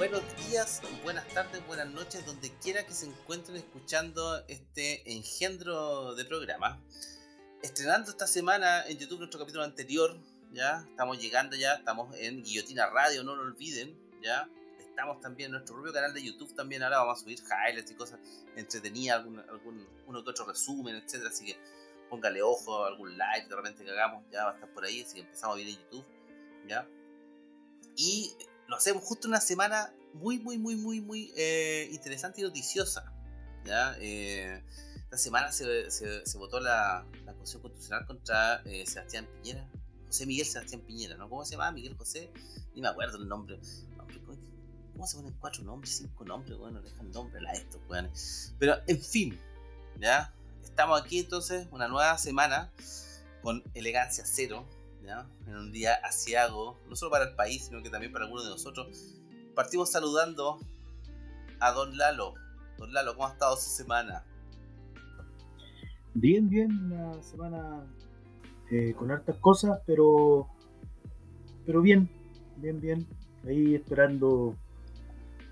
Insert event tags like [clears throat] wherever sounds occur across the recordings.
Buenos días, buenas tardes, buenas noches, donde quiera que se encuentren escuchando este engendro de programa. Estrenando esta semana en YouTube nuestro capítulo anterior, ya estamos llegando ya, estamos en Guillotina Radio, no lo olviden, ya estamos también en nuestro propio canal de YouTube, también ahora vamos a subir highlights y cosas entretenidas, algún, algún uno que otro resumen, etcétera, así que póngale ojo, algún like de repente que hagamos, ya va a estar por ahí, así que empezamos a ver en YouTube, ya. Y lo hacemos justo una semana muy, muy, muy, muy, muy eh, interesante y noticiosa. ¿ya? Eh, esta semana se, se, votó la, la Constitución Constitucional contra eh, Sebastián Piñera. José Miguel Sebastián Piñera, ¿no? ¿Cómo se llama? Miguel José. Ni me acuerdo el nombre. ¿Cómo se ponen cuatro nombres, cinco nombres? Bueno, dejan nombre a estos, weón. Pero, en fin, ¿ya? Estamos aquí entonces, una nueva semana con elegancia cero, en un día asiago, no solo para el país, sino que también para algunos de nosotros. Partimos saludando a Don Lalo. Don Lalo, ¿cómo ha estado su semana? Bien, bien, una semana eh, con hartas cosas, pero pero bien, bien, bien. Ahí esperando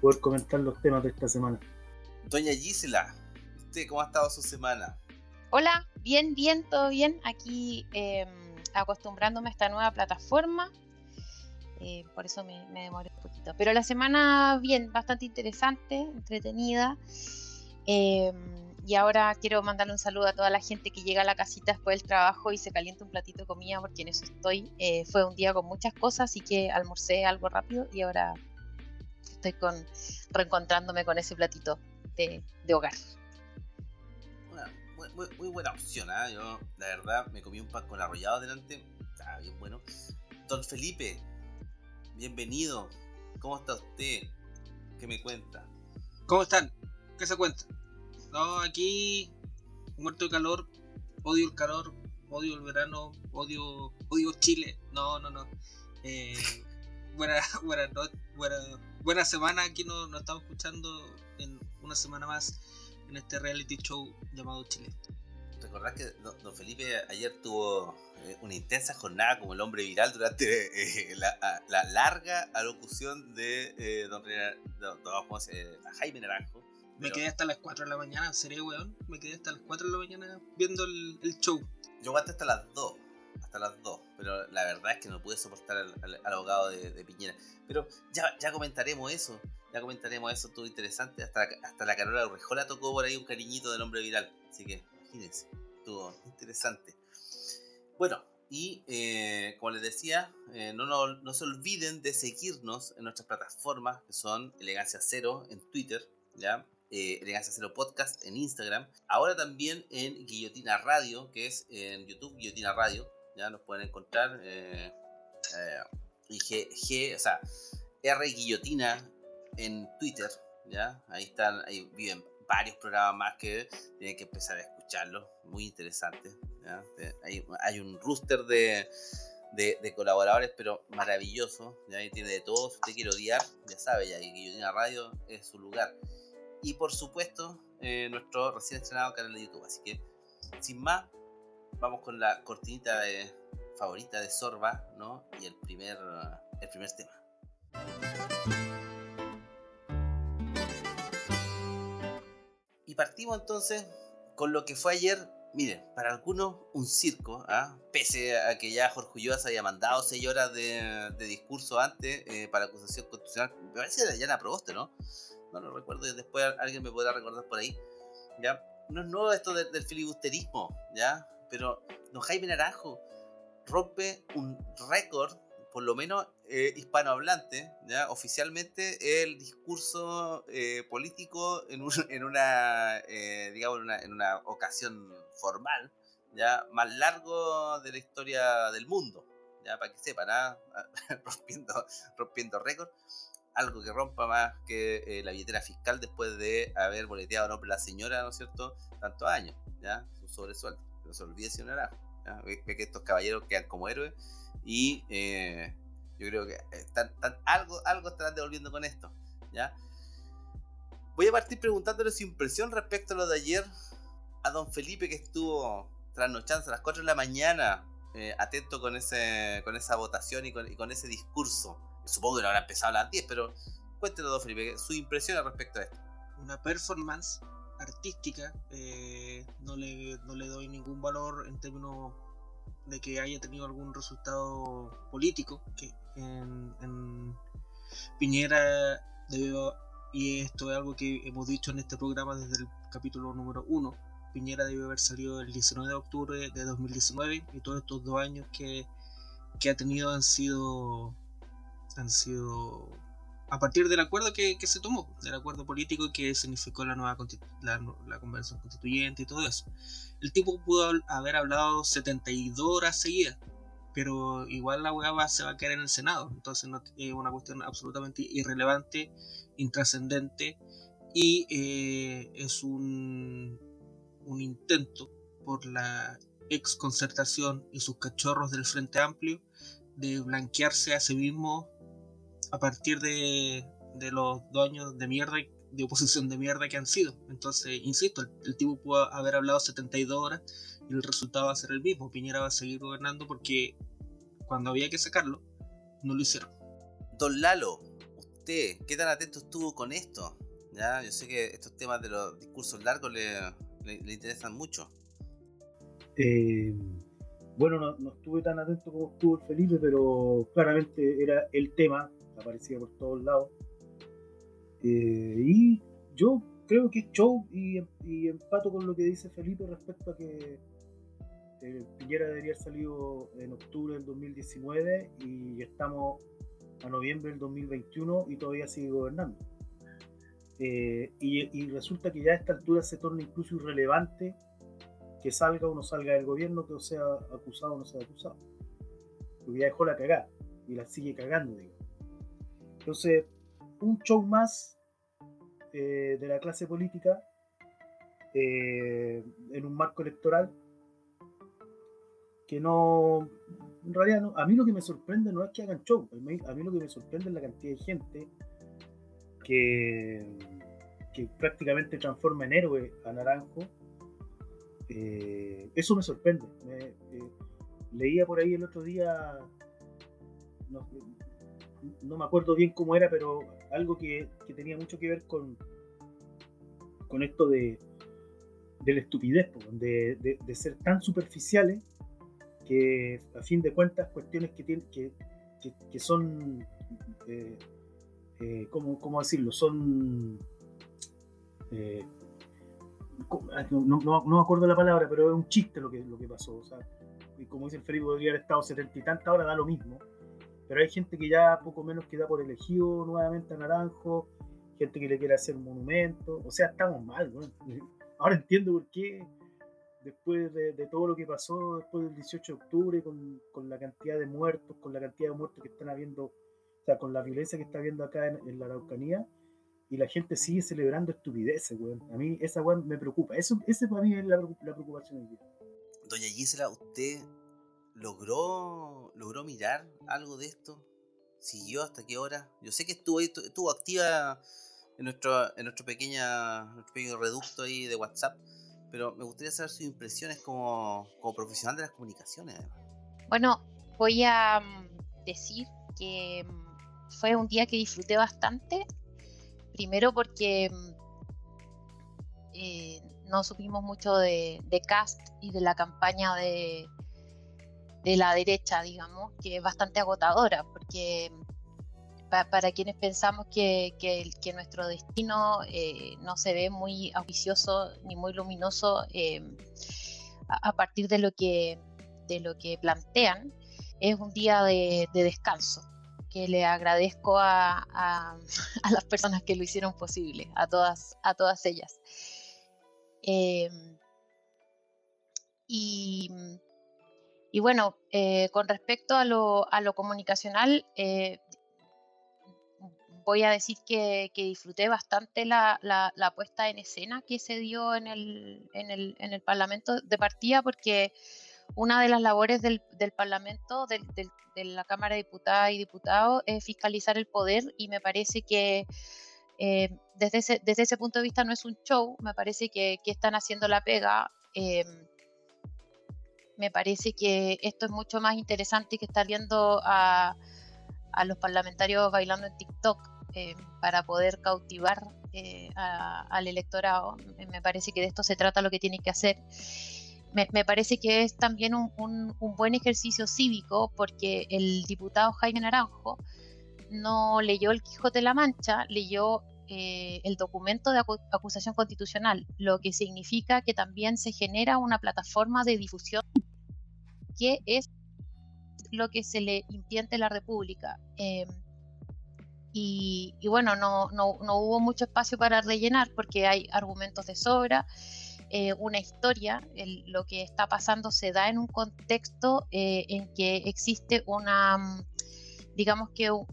poder comentar los temas de esta semana. Doña Gisela, ¿usted cómo ha estado su semana? Hola, bien, bien, todo bien. Aquí eh, acostumbrándome a esta nueva plataforma. Eh, por eso me, demoré un poquito. Pero la semana, bien, bastante interesante, entretenida. Em, y ahora quiero mandarle un saludo a toda la gente que llega a la casita después del trabajo y se calienta un platito de comida, porque en eso estoy. Eh, fue un día con muchas cosas, así que almorcé algo rápido y ahora estoy con reencontrándome con ese platito de hogar muy, buena opción, ¿ah? Yo, la verdad, me comí un pan con arrollado delante. Estaba bien bueno. Don Felipe, bienvenido. ¿Cómo está usted? ¿Qué me cuenta? ¿Cómo están? ¿Qué se cuenta? No, aquí muerto de calor, odio el calor, odio el verano, odio, odio Chile. No, no, no. Eh, [laughs] buena, buena, buena, buena semana. Aquí nos, nos estamos escuchando en una semana más en este reality show llamado Chile. ¿Recordás que don Felipe ayer tuvo eh, una intensa jornada como el hombre viral durante eh, la, larga alocución de eh, don, Jaime Naranjo? Me quedé hasta las 4 de la mañana, sería weón. Me quedé hasta las 4 de la mañana viendo el, show. Yo aguanté hasta las 2 hasta las 2, pero la verdad es que no pude soportar al, abogado de, Piñera. Pero ya, ya comentaremos eso, ya comentaremos eso, todo interesante. Hasta, hasta la Carola Urrejola tocó por ahí un cariñito del hombre viral, así que imagínense, estuvo interesante. Bueno, y eh, como les decía, eh, no, no, se olviden de seguirnos en nuestras plataformas que son Elegancia Cero en Twitter, ¿ya? Eh, Elegancia Cero Podcast en Instagram. Ahora también en Guillotina Radio, que es en YouTube Guillotina Radio, ya nos pueden encontrar. Eh, y G, o sea, R Guillotina en Twitter, ¿ya? Ahí están, ahí viven varios programas más que tienen que empezar a escucharlos, muy interesante. Hay, hay, un rooster de, de, colaboradores, pero maravilloso. Ahí tiene de todo, si usted quiere odiar, ya sabe, ya Guillotina Radio es su lugar. Y por supuesto, eh, nuestro recién estrenado canal de YouTube, así que sin más, vamos con la cortinita de, favorita de Sorba, ¿no? Y el primer, el primer tema. Partimos entonces con lo que fue ayer, miren, para algunos un circo, ¿ah? pese a que ya Jorge Ulloa haya mandado seis horas de, discurso antes eh, para acusación constitucional, me parece que ya la aprobaste, ¿no? No lo recuerdo y después alguien me podrá recordar por ahí, ¿ya? No es nuevo esto del filibusterismo, ¿ya? Pero don Jaime Naranjo rompe un récord, por lo menos eh, hispanohablante, ¿ya? oficialmente el discurso eh, político en, [laughs] una, eh, digamos, en una, ocasión formal, ya más largo de la historia del mundo, ya para que sepan, ¿ah? [laughs] rompiendo, rompiendo récord. algo que rompa más que eh, la billetera fiscal después de haber boleteado de la señora, ¿no es cierto?, tantos años, ¿ya? Su sobresueldo. No se olvide, señor Naranjo. Ve, que estos caballeros quedan como héroes y eh, yo creo que algo, algo estarán devolviendo con esto, ¿ya? Voy a partir preguntándole su impresión respecto a lo de ayer a don Felipe que estuvo trasnochando a las 4 de la mañana eh, atento con, ese, con esa votación y con, ese discurso. Supongo que no habrá empezado a las 10, pero cuéntenos, don Felipe, su impresión respecto a esto. Una performance artística, eh, no, le, no le doy ningún valor en términos de que haya tenido algún resultado político, que en, Piñera debió y esto es algo que hemos dicho en este programa desde el capítulo número 1. Piñera debe haber salido el 19 de octubre de 2019 y todos estos dos años que, ha tenido han sido han sido a partir del acuerdo que, se tomó, del acuerdo político que significó la nueva la, la, convención constituyente y todo eso. El tipo pudo haber hablado 72 horas seguidas, pero igual la hueá se va a quedar en el Senado, entonces no, es una cuestión absolutamente irrelevante intrascendente y eh, es un, un intento por la ex concertación y sus cachorros del Frente Amplio de blanquearse a sí mismo a partir de, de los dos años de mierda de oposición de mierda que han sido. Entonces, insisto, el, el, tipo pudo haber hablado 72 horas y el resultado va a ser el mismo. Piñera va a seguir gobernando porque cuando había que sacarlo, no lo hicieron. Don Lalo, ¿qué tan atento estuvo con esto? ¿Ya? Yo sé que estos temas de los discursos largos le, le, interesan mucho. Eh, bueno, no, estuve tan atento como estuvo el Felipe, pero claramente era el tema, aparecía por todos lados. Eh, y yo creo que es show y, empato con lo que dice Felipe respecto a que eh, Piñera debería haber salido en octubre del 2019 y estamos a noviembre del 2021 y todavía sigue gobernando. Eh, y, resulta que ya a esta altura se torna incluso irrelevante que salga o no salga del gobierno, que sea acusado o no sea acusado. Porque ya dejó la cagada y la sigue cagando, digo. Entonces, un show más eh, de la clase política eh, en un marco electoral que no, en realidad a mí lo que me sorprende no es que hagan show, a mí, lo que me sorprende es la cantidad de gente que, que prácticamente transforma en héroe a Naranjo. Eh, eso me sorprende. Leía por ahí el otro día, no, me acuerdo bien cómo era, pero algo que, tenía mucho que ver con, con esto de, de la estupidez, de, de ser tan superficiales que a fin de cuentas cuestiones que, tienen, que, que, son, eh, eh, ¿cómo, decirlo? Son... Eh, no, no, me acuerdo la palabra, pero es un chiste lo que, lo que pasó. O sea, como dice el Felipe, podría haber estado setenta y tantas horas, da lo mismo. Pero hay gente que ya poco menos queda por elegido nuevamente a Naranjo, gente que le quiere hacer monumento. O sea, estamos mal, Ahora entiendo por qué después de, todo lo que pasó después del 18 de octubre, con, la cantidad de muertos, con la cantidad de muertos que están habiendo, o sea, con la violencia que está habiendo acá en, la Araucanía, y la gente sigue celebrando estupideces, weón. A mí esa weón me preocupa. Eso, ese para mí es la, preocupación del día. Doña Gisela, ¿usted logró, logró mirar algo de esto? ¿Siguió hasta qué hora? Yo sé que estuvo, estuvo activa en nuestro, en nuestro, pequeña, nuestro pequeño reducto ahí de WhatsApp pero me gustaría saber sus impresiones como, profesional de las comunicaciones. Bueno, voy a mm, decir que mm, fue un día que disfruté bastante. Primero porque mm, eh, no supimos mucho de, Cast y de la campaña de, de la derecha, digamos, que es bastante agotadora, porque para quienes pensamos que, nuestro destino eh, no se ve muy auspicioso ni muy luminoso eh, a, partir de lo que, de lo que plantean, es un día de, descanso que le agradezco [laughs] a, las personas que lo hicieron posible, a todas, a todas ellas. Eh, y, bueno, con respecto a lo, comunicacional, voy a decir que, disfruté bastante la, puesta en escena que se dio en el, en el, en el Parlamento de partida, porque una de las labores del, Parlamento, del, de la Cámara de Diputadas y Diputados, es fiscalizar el poder y me parece que eh, desde, ese, punto de vista no es un show, me parece que, están haciendo la pega. Eh, me parece que esto es mucho más interesante que estar viendo a, a los parlamentarios bailando en TikTok eh, para poder cautivar al electorado. Me parece que de esto se trata lo que tiene que hacer me, parece que es también un, buen ejercicio cívico porque el diputado Jaime Naranjo no leyó el Quijote de la Mancha, leyó eh, el documento de acusación constitucional, lo que significa que también se genera una plataforma de difusión que es lo que se le impiente a la República. Em, y, bueno, no, no, no, hubo mucho espacio para rellenar porque hay argumentos de sobra. Eh, una historia, lo que está pasando se da en un contexto eh, en que existe una, digamos que un,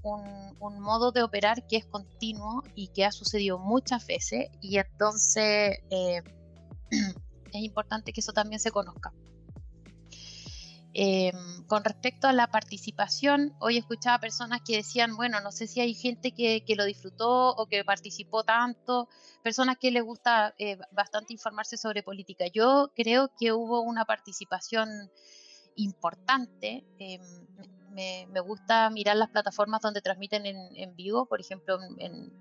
modo de operar que es continuo y que ha sucedido muchas veces y entonces eh, [clears throat] es importante que eso también se conozca. Em, con respecto a la participación, hoy escuchaba personas que decían, bueno, no sé si hay gente que, lo disfrutó o que participó tanto, personas que les gusta eh, bastante informarse sobre política. Yo creo que hubo una participación importante. Em, me, gusta mirar las plataformas donde transmiten en, vivo, por ejemplo, en,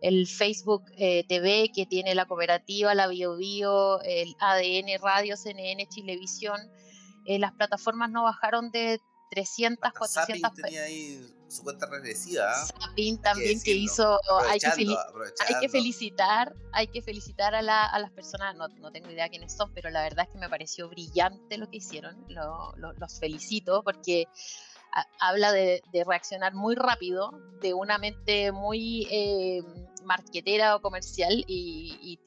el Facebook eh, TV que tiene la cooperativa, la BioBio, el ADN Radio, CNN, Chilevisión eh, las plataformas no bajaron de 300, 400 tenía ahí su cuenta regresiva. ¿ah? Sapin también que, hizo, hay que, hay que, felicitar, hay que felicitar a, las personas, no, no, tengo idea quiénes son, pero la verdad es que me pareció brillante lo que hicieron, los felicito porque habla de, reaccionar muy rápido, de una mente muy eh, marquetera o comercial y,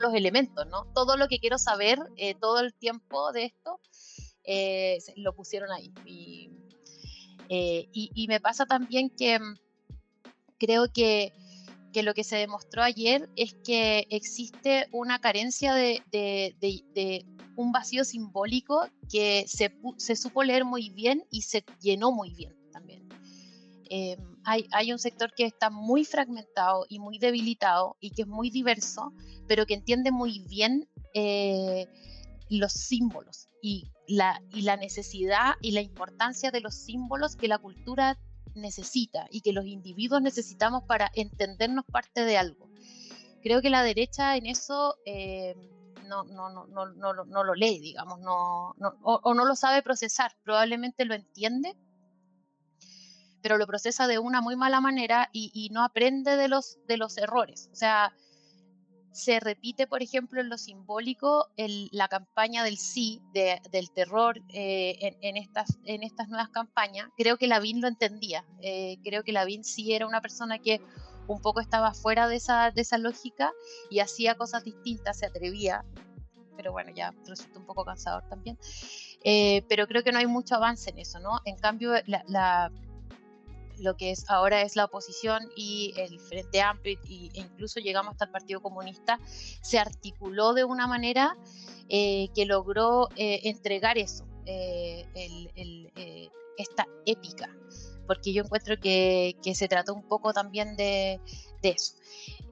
los elementos, ¿no? Todo lo que quiero saber eh, todo el tiempo de esto eh, lo pusieron ahí. Eh, y, me pasa también que mm, creo que, que, lo que se demostró ayer es que existe una carencia de, de, un vacío simbólico que se, supo leer muy bien y se llenó muy bien también. Em, hay, un sector que está muy fragmentado y muy debilitado y que es muy diverso, pero que entiende muy bien eh, los símbolos y la, necesidad y la importancia de los símbolos que la cultura necesita y que los individuos necesitamos para entendernos parte de algo. Creo que la derecha en eso eh, no, lo lee, digamos, o, no lo sabe procesar, probablemente lo entiende, pero lo procesa de una muy mala manera y, y no aprende de los, de los errores. O sea, se repite, por ejemplo, en lo simbólico, la campaña del sí, del terror eh, en, estas, en estas nuevas campañas. Creo que Lavín lo entendía. Eh, creo que Lavín sí era una persona que un poco estaba fuera de esa, de esa lógica y hacía cosas distintas, se atrevía. Pero bueno, ya resulta un poco cansador también. Eh, pero creo que no hay mucho avance en eso, ¿no? En cambio, la lo que es ahora es la oposición y el Frente Amplio e incluso llegamos hasta el Partido Comunista, se articuló de una manera eh, que logró eh, entregar eso, eh, esta épica, porque yo encuentro que, se trató un poco también de, de eso.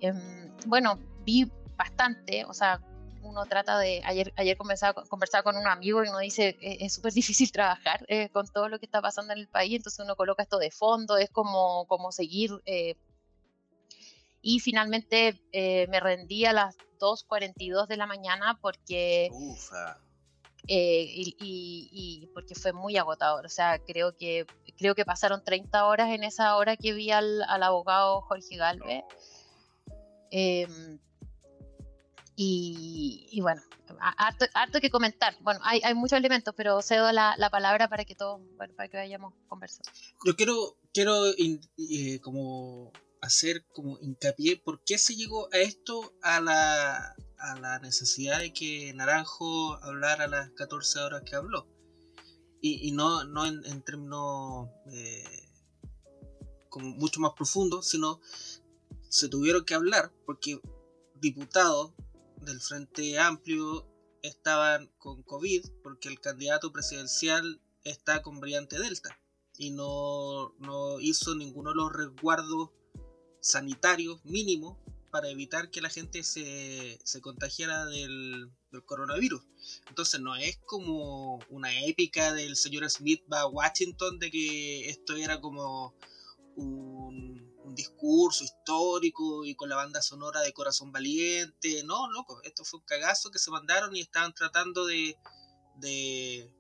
Em, bueno, vi bastante, o sea, uno trata de, ayer, ayer conversaba, con un amigo y uno dice, e, es súper difícil trabajar eh, con todo lo que está pasando en el país, entonces uno coloca esto de fondo, es como, como seguir. Eh, y finalmente eh, me rendí a las 2.42 de la mañana porque... y, y, porque fue muy agotador, o sea, creo que, creo que pasaron 30 horas en esa hora que vi al, al abogado Jorge Galvez. Em, y, bueno, harto, que comentar. Bueno, hay, hay muchos elementos, pero cedo la, la palabra para que todos, para que vayamos conversando. Yo quiero, quiero eh, como hacer como hincapié por qué se llegó a esto, a la, a la necesidad de que Naranjo hablara las 14 horas que habló. Y, y no, no en, términos... Eh, como mucho más profundo, sino se tuvieron que hablar porque diputados del Frente Amplio estaban con COVID porque el candidato presidencial está con variante Delta y no, no hizo ninguno de los resguardos sanitarios mínimos para evitar que la gente se, se contagiara del, del, coronavirus. Entonces no es como una épica del señor Smith va a Washington de que esto era como un, discurso histórico y con la banda sonora de Corazón Valiente. No, loco, esto fue un cagazo que se mandaron y estaban tratando de, de,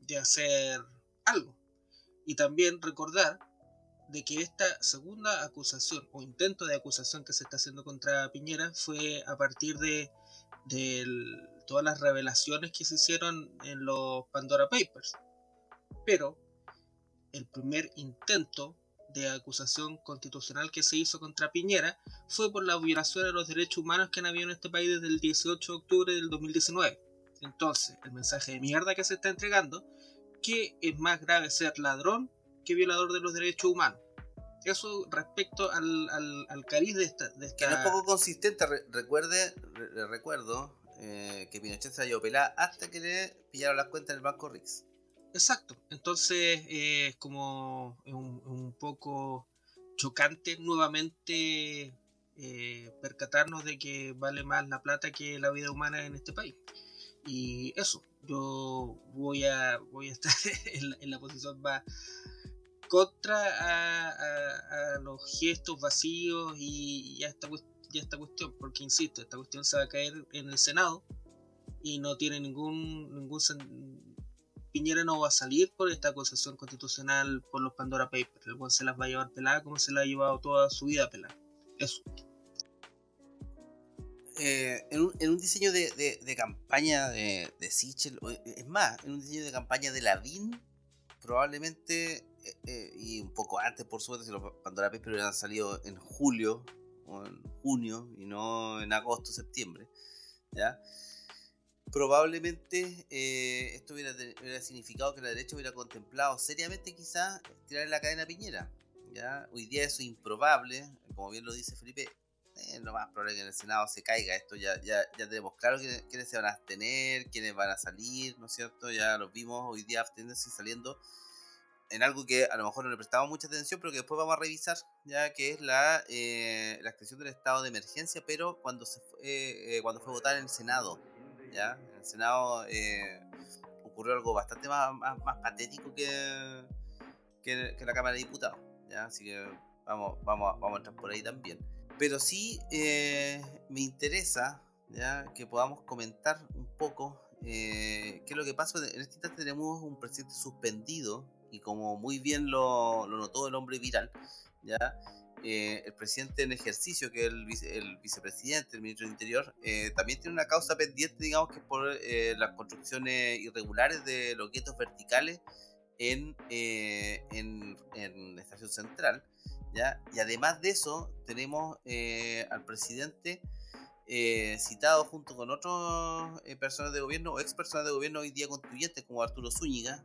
de hacer algo. Y también recordar de que esta segunda acusación o intento de acusación que se está haciendo contra Piñera fue a partir de, de todas las revelaciones que se hicieron en los Pandora Papers. Pero el primer intento de acusación constitucional que se hizo contra Piñera fue por la violación de los derechos humanos que han habido en este país desde el 18 de octubre del 2019. Entonces, el mensaje de mierda que se está entregando, que es más grave ser ladrón que violador de los derechos humanos. Eso respecto al, al, al cariz de esta, de esta... Que no es poco consistente, Re recuerde, re recuerdo eh, que Pinochet se halló pelada hasta que le pillaron las cuentas en el banco Rix. Exacto, entonces eh, es como un, poco chocante nuevamente eh, percatarnos de que vale más la plata que la vida humana en este país. Y eso, yo voy a, voy a [laughs] estar en la, posición más contra a, los gestos vacíos y, a esta, y esta cuestión, porque insisto, esta cuestión se va a caer en el Senado y no tiene ningún, ningún Piñera no va a salir por esta acusación constitucional por los Pandora Papers. El cual se las va a llevar pelada como se la ha llevado toda su vida pelada. Eso. Eh, en, un, diseño de, campaña de, de, Sichel, es más, en un diseño de campaña de Lavín, probablemente, eh, eh, y un poco antes, por suerte, si los Pandora Papers hubieran salido en julio o en junio y no en agosto, septiembre, ¿ya? Probablemente eh, esto hubiera, hubiera, significado que la derecha hubiera contemplado seriamente quizás tirar la cadena a Piñera. ¿ya? Hoy día eso es improbable, como bien lo dice Felipe, eh, lo más probable es que en el Senado se caiga esto, ya, ya, ya tenemos claro quiénes, quiénes se van a abstener, quiénes van a salir, ¿no es cierto? Ya los vimos hoy día abstenerse y saliendo en algo que a lo mejor no le prestamos mucha atención, pero que después vamos a revisar, ya que es la, eh, la extensión del estado de emergencia, pero cuando, se fue, eh, cuando fue votar en el Senado. ¿Ya? En el Senado eh, ocurrió algo bastante más, patético que, que, que, la Cámara de Diputados, ¿ya? Así que vamos, vamos, vamos a entrar por ahí también. Pero sí eh, me interesa ¿ya? que podamos comentar un poco eh, qué es lo que pasa. En este instante tenemos un presidente suspendido y como muy bien lo, lo notó el hombre viral, ¿ya? Eh, el presidente en ejercicio, que es el, vice, el, vicepresidente, el ministro del Interior, eh, también tiene una causa pendiente, digamos, que es por eh, las construcciones irregulares de los guetos verticales en, en, estación central. ¿ya? Y además de eso, tenemos al presidente citado junto con otros personas de gobierno o ex personas de gobierno hoy día constituyentes, como Arturo Zúñiga,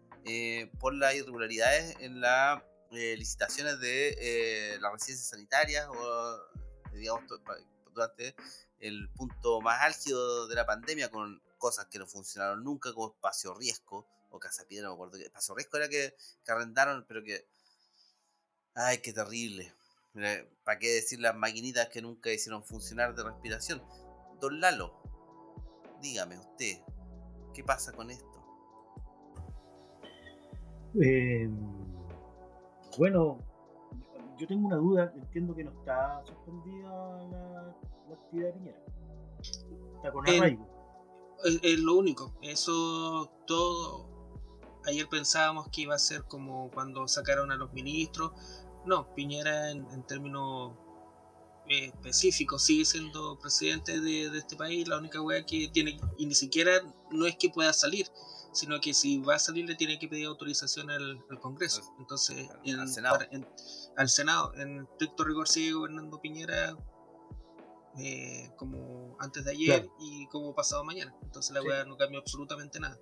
por las irregularidades en la eh, licitaciones de eh, las residencias sanitarias o digamos durante el punto más álgido de la pandemia con cosas que no funcionaron nunca como espacio riesgo o casa piedra, no me acuerdo que espacio riesgo era que, que arrendaron pero que ay qué terrible. Para qué decir las maquinitas que nunca hicieron funcionar de respiración don Lalo dígame usted qué pasa con esto eh bueno, yo tengo una duda, entiendo que no está suspendida la, la actividad de Piñera. Está con arraigo. Es, es, lo único, eso todo. Ayer pensábamos que iba a ser como cuando sacaron a los ministros. No, Piñera en, en términos eh, específicos sigue siendo presidente de, de, este país. La única wea que tiene, y ni siquiera no es que pueda salir, sino que si va a salir le tiene que pedir autorización al, al Congreso. Entonces, en, al, Senado. Para, en, al Senado, en estricto rigor sigue gobernando Piñera eh, como antes de ayer claro. y como pasado mañana. Entonces la sí. weá no cambió absolutamente nada.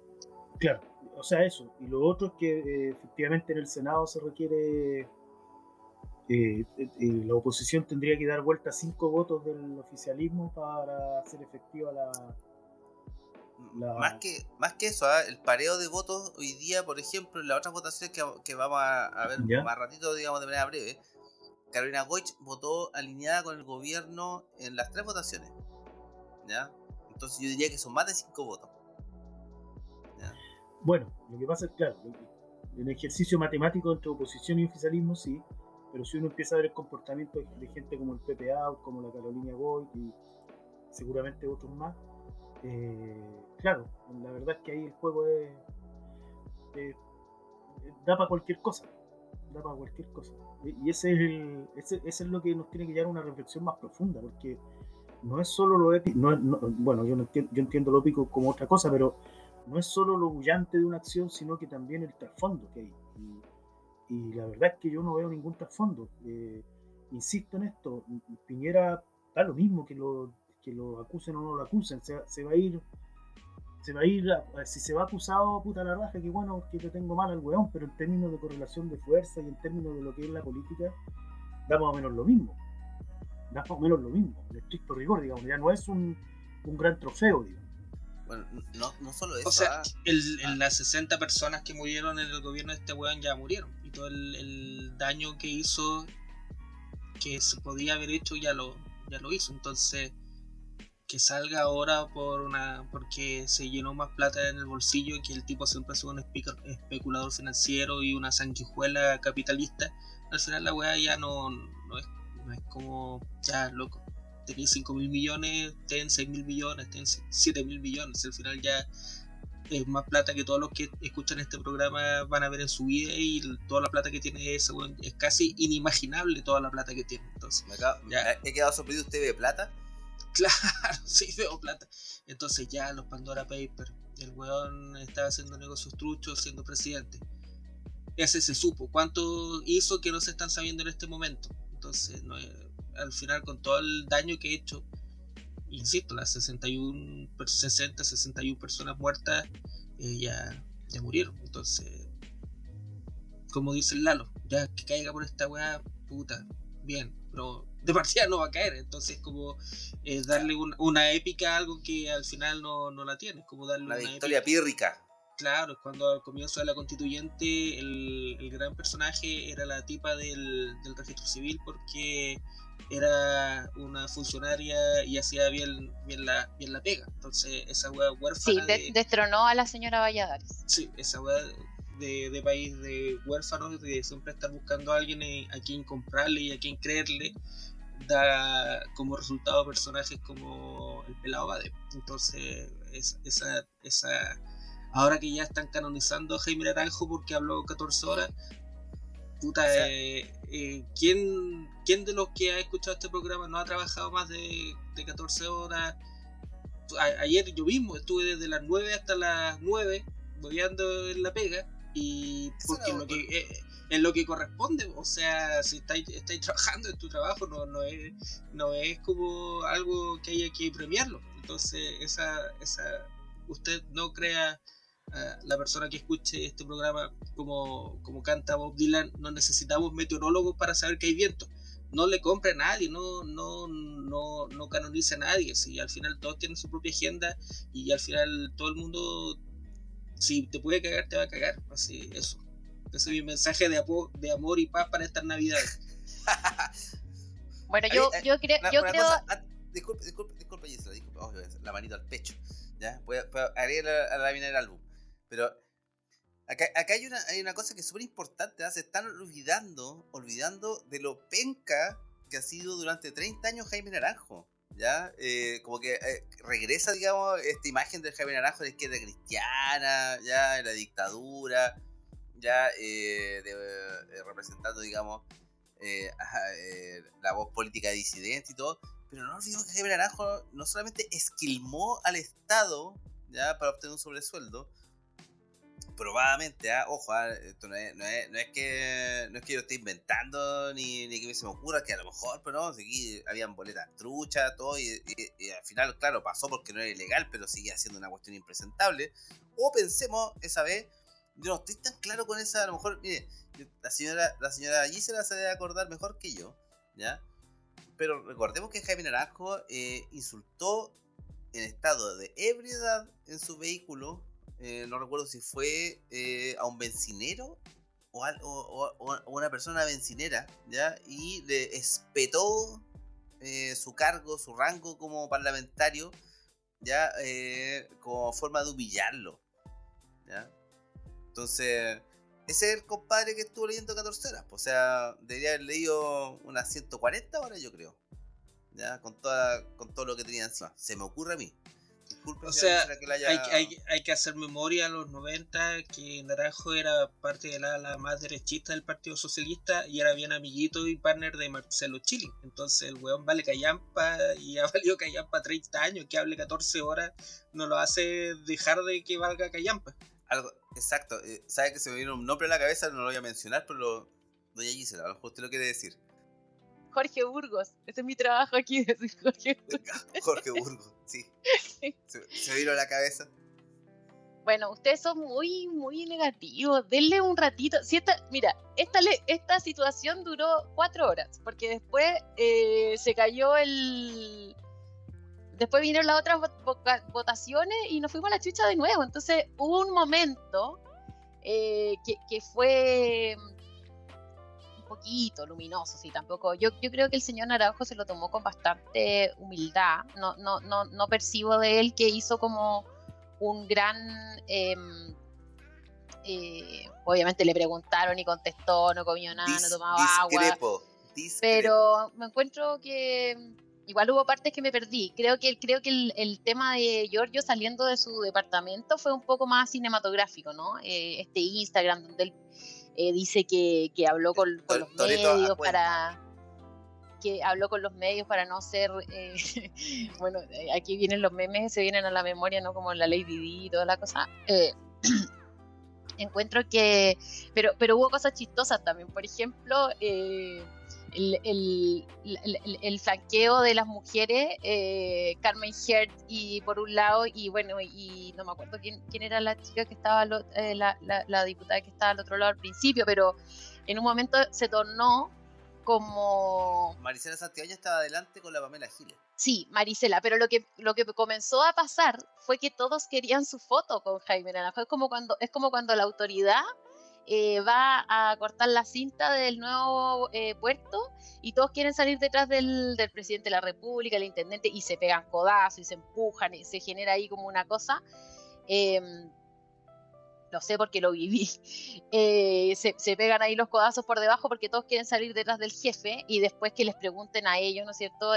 Claro, o sea, eso. Y lo otro es que eh, efectivamente en el Senado se requiere eh, eh, la oposición tendría que dar vuelta cinco votos del oficialismo para hacer efectiva la, la... Más, que, más que eso, ¿ah? el pareo de votos hoy día, por ejemplo, en las otras votaciones que, que vamos a, ver más ratito, digamos de manera breve, Carolina Goich votó alineada con el gobierno en las tres votaciones. ¿Ya? Entonces yo diría que son más de cinco votos. Bueno, lo que pasa es, claro, el ejercicio matemático entre oposición y oficialismo sí, pero si uno empieza a ver el comportamiento de, gente como el PPA, como la Carolina Goy y seguramente otros más, eh, claro, la verdad es que ahí el juego es, da para cualquier cosa, da para cualquier cosa. Y ese es, el, ese, es lo que nos tiene que llevar a una reflexión más profunda, porque no es solo lo épico, bueno, yo, entiendo, yo entiendo lo épico como otra cosa, pero no es solo lo bullante de una acción, sino que también el trasfondo que hay. Y la verdad es que yo no veo ningún trasfondo. Eh, insisto en esto, Piñera da lo mismo que lo, que lo acusen o no lo acusen, se, se va a ir, se va a ir, si se va acusado, puta la raja, que bueno, que yo tengo mal al weón, pero en términos de correlación de fuerza y en términos de lo que es la política, da más o menos lo mismo. Da más o menos lo mismo, en estricto rigor, digamos, ya no es un, un gran trofeo, digamos. Bueno, no, no solo eso. O sea, ah, el, ah. las 60 personas que murieron en el gobierno de este weón ya murieron. Y todo el, daño que hizo, que se podía haber hecho, ya lo, ya lo hizo. Entonces, que salga ahora por una porque se llenó más plata en el bolsillo, que el tipo siempre ha sido un especulador financiero y una sanguijuela capitalista. Al final la weá ya no, no, es, no es como, ya, loco tenéis 5 mil millones, ten 6 mil millones, ten 7 mil millones. Al final ya es más plata que todos los que escuchan este programa van a ver en su vida y toda la plata que tiene ese es casi inimaginable toda la plata que tiene. Entonces, ya. ¿he quedado sorprendido? ¿Usted ve plata? [laughs] Claro, sí veo plata. Entonces ya los Pandora Papers, el weón estaba haciendo negocios truchos siendo presidente. Ese se supo. ¿Cuánto hizo que no se están sabiendo en este momento? Entonces, no es al final con todo el daño que he hecho, insisto, las 61, 60, 61 personas muertas eh, ya, ya murieron. Entonces, como dice el Lalo, ya que caiga por esta weá, puta, bien, pero de partida no va a caer. Entonces, como eh, darle una épica a algo que al final no, la tiene, como darle una, victoria pírrica. Claro, cuando al comienzo de la constituyente el, gran personaje era la tipa del, del registro civil porque era una funcionaria y hacía bien, bien, la, bien la pega. Entonces, esa weá huérfana. Sí, destronó a la señora Valladares. Sí, esa weá de, de, país de huérfanos, de siempre estar buscando a alguien a quien comprarle y a quien creerle, da como resultado personajes como el pelado Bade. Entonces, esa, esa. Ahora que ya están canonizando a Jaime Naranjo porque habló 14 horas, puta, eh, eh, ¿quién, ¿quién, de los que ha escuchado este programa no ha trabajado más de, de 14 horas? ayer yo mismo estuve desde las 9 hasta las 9 bobeando en la pega y porque lo que, eh, en lo que corresponde, o sea, si estáis, trabajando en tu trabajo no, no, es, no es como algo que haya que premiarlo. Entonces, esa, esa, usted no crea la persona que escuche este programa como, como canta Bob Dylan, no necesitamos meteorólogos para saber que hay viento. No le compre a nadie, no, no, no, no canonice a nadie. Si al final todos tienen su propia agenda y al final todo el mundo, si te puede cagar, te va a cagar. Así, eso. Ese es mi mensaje de, de amor y paz para estas navidades. [laughs] bueno, yo, yo, creo. Yo creo... disculpe, disculpe, disculpe, Gisela, disculpe, oh, la manito al pecho. ¿ya? Voy a, a, la, mina del álbum. Pero acá, hay, una, hay una cosa que es súper importante, se están olvidando, olvidando de lo penca que ha sido durante 30 años Jaime Naranjo. ¿Ya? Eh, como que eh, regresa, digamos, esta imagen del Jaime Naranjo de izquierda cristiana, ya, de la dictadura, ya, eh, representando, digamos, la voz política disidente y todo. Pero no olvidemos que Jaime Naranjo no solamente esquilmó al Estado, ya, para obtener un sobresueldo, probablemente, ¿ah? ojo, ¿ah? esto no es, no, es, no es, que no es que yo esté inventando ni, ni que se me ocurra que a lo mejor, pero no, aquí habían boletas truchas, todo, y, al final, claro, pasó porque no era ilegal, pero seguía siendo una cuestión impresentable. O pensemos esa vez yo no estoy tan claro con esa, a lo mejor, mire, la señora, la señora Gisela se debe acordar mejor que yo, ¿ya? Pero recordemos que Jaime Naranjo eh, insultó en estado de ebriedad en su vehículo, eh, no recuerdo si fue eh, a un bencinero o, a, una persona bencinera, ¿ya? Y le espetó su cargo, su rango como parlamentario, ¿ya? como forma de humillarlo, ¿ya? Entonces, ese es el compadre que estuvo leyendo 14 horas. o sea, debería haber leído unas 140 horas, yo creo. Ya, con, toda, con todo lo que tenía encima. Se me ocurre a mí. o sea, hay, hay, que hacer memoria a los 90 que Naranjo era parte de la, más derechista del Partido Socialista y era bien amiguito y partner de Marcelo Chile. Entonces el weón vale callampa y [laughs] ha valido callampa 30 años. Que hable 14 horas no lo hace dejar de que valga callampa. Algo, exacto. Eh, sabe que se me vino un nombre a la cabeza, no lo voy a mencionar, pero lo, doy allí, se a lo mejor usted lo quiere decir. Jorge Burgos. Ese es mi trabajo aquí, [laughs] decir Jorge Burgos. Jorge Burgos, sí. Se, vino a la cabeza. Bueno, ustedes son muy, muy negativos. Denle un ratito. Si esta, mira, esta, esta situación duró cuatro horas, porque después eh, se cayó el, Después vinieron las otras votaciones y nos fuimos a la chucha de nuevo. Entonces hubo un momento eh, que, fue un poquito luminoso, sí, tampoco. Yo, yo creo que el señor Naranjo se lo tomó con bastante humildad. No, no, no, no percibo de él que hizo como un gran... Em, eh, obviamente le preguntaron y contestó, no comió nada, no tomaba agua. Pero me encuentro que igual hubo partes que me perdí. Creo que, creo que el, tema de Giorgio saliendo de su departamento fue un poco más cinematográfico, ¿no? Eh, este Instagram donde él eh, dice que, habló con, los medios para que habló con los medios para no ser eh, [laughs] bueno aquí vienen los memes se vienen a la memoria no como la Lady Di y toda la cosa [clears throat] encuentro que pero pero hubo cosas chistosas también por ejemplo el, el, el, flanqueo de las mujeres, eh, Carmen Hert y por un lado, y bueno, y no me acuerdo quién, quién era la chica que estaba, eh, la, la, diputada que estaba al otro lado al principio, pero en un momento se tornó como... Marisela Santiago estaba adelante con la Pamela Giles. Sí, Marisela, pero lo que, lo que comenzó a pasar fue que todos querían su foto con Jaime Naranjo. Es como cuando, es como cuando la autoridad eh, va a cortar la cinta del nuevo eh, puerto y todos quieren salir detrás del, presidente de la República, el intendente, y se pegan codazos y se empujan se genera ahí como una cosa. Lo sé porque lo viví. [laughs] Eh, se, pegan ahí los codazos por debajo porque todos quieren salir detrás del jefe y después que les pregunten a ellos, ¿no es cierto?,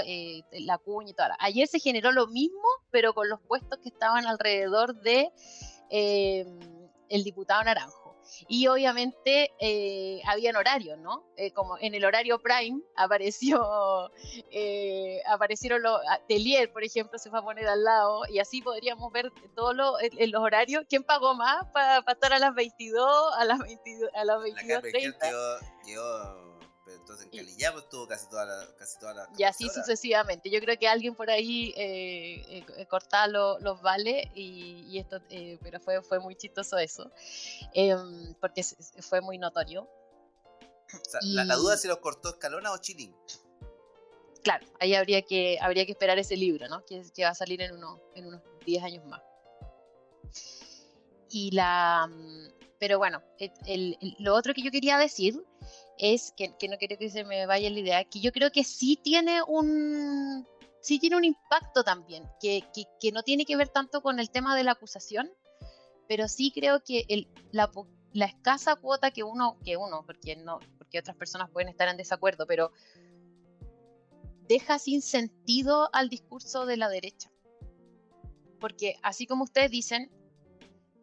la cuña y todo. Ayer se generó lo mismo, pero con los puestos que estaban alrededor de el diputado Naranjo. Y obviamente eh, habían horarios, ¿no? Eh, como en el horario prime [laughs] apareció, eh, aparecieron los, Telier, por ejemplo, se fue a poner al lado, y así podríamos ver todos los, en los horarios, quién pagó más para estar a las 22, a las 22, a las 22.30 entonces en Calillá pues, tuvo casi toda la, casi toda la Y así sucesivamente. Yo creo que alguien por ahí eh, eh, eh cortaba los vales y, esto, eh, pero fue, fue muy chistoso eso, em, porque fue muy notorio. la, duda es si los cortó Escalona o Chilling. Claro, ahí habría que, habría que esperar ese libro, ¿no? Que, va a salir en, uno, en unos 10 años más. Y la... Mm, pero bueno, lo otro que yo quería decir es que, no quiero que se me vaya la idea, que yo creo que sí tiene un sí tiene un impacto también, que, no tiene que ver tanto con el tema de la acusación, pero sí creo que el, la, escasa cuota que uno, que uno, porque no, porque otras personas pueden estar en desacuerdo, pero deja sin sentido al discurso de la derecha. Porque así como ustedes dicen,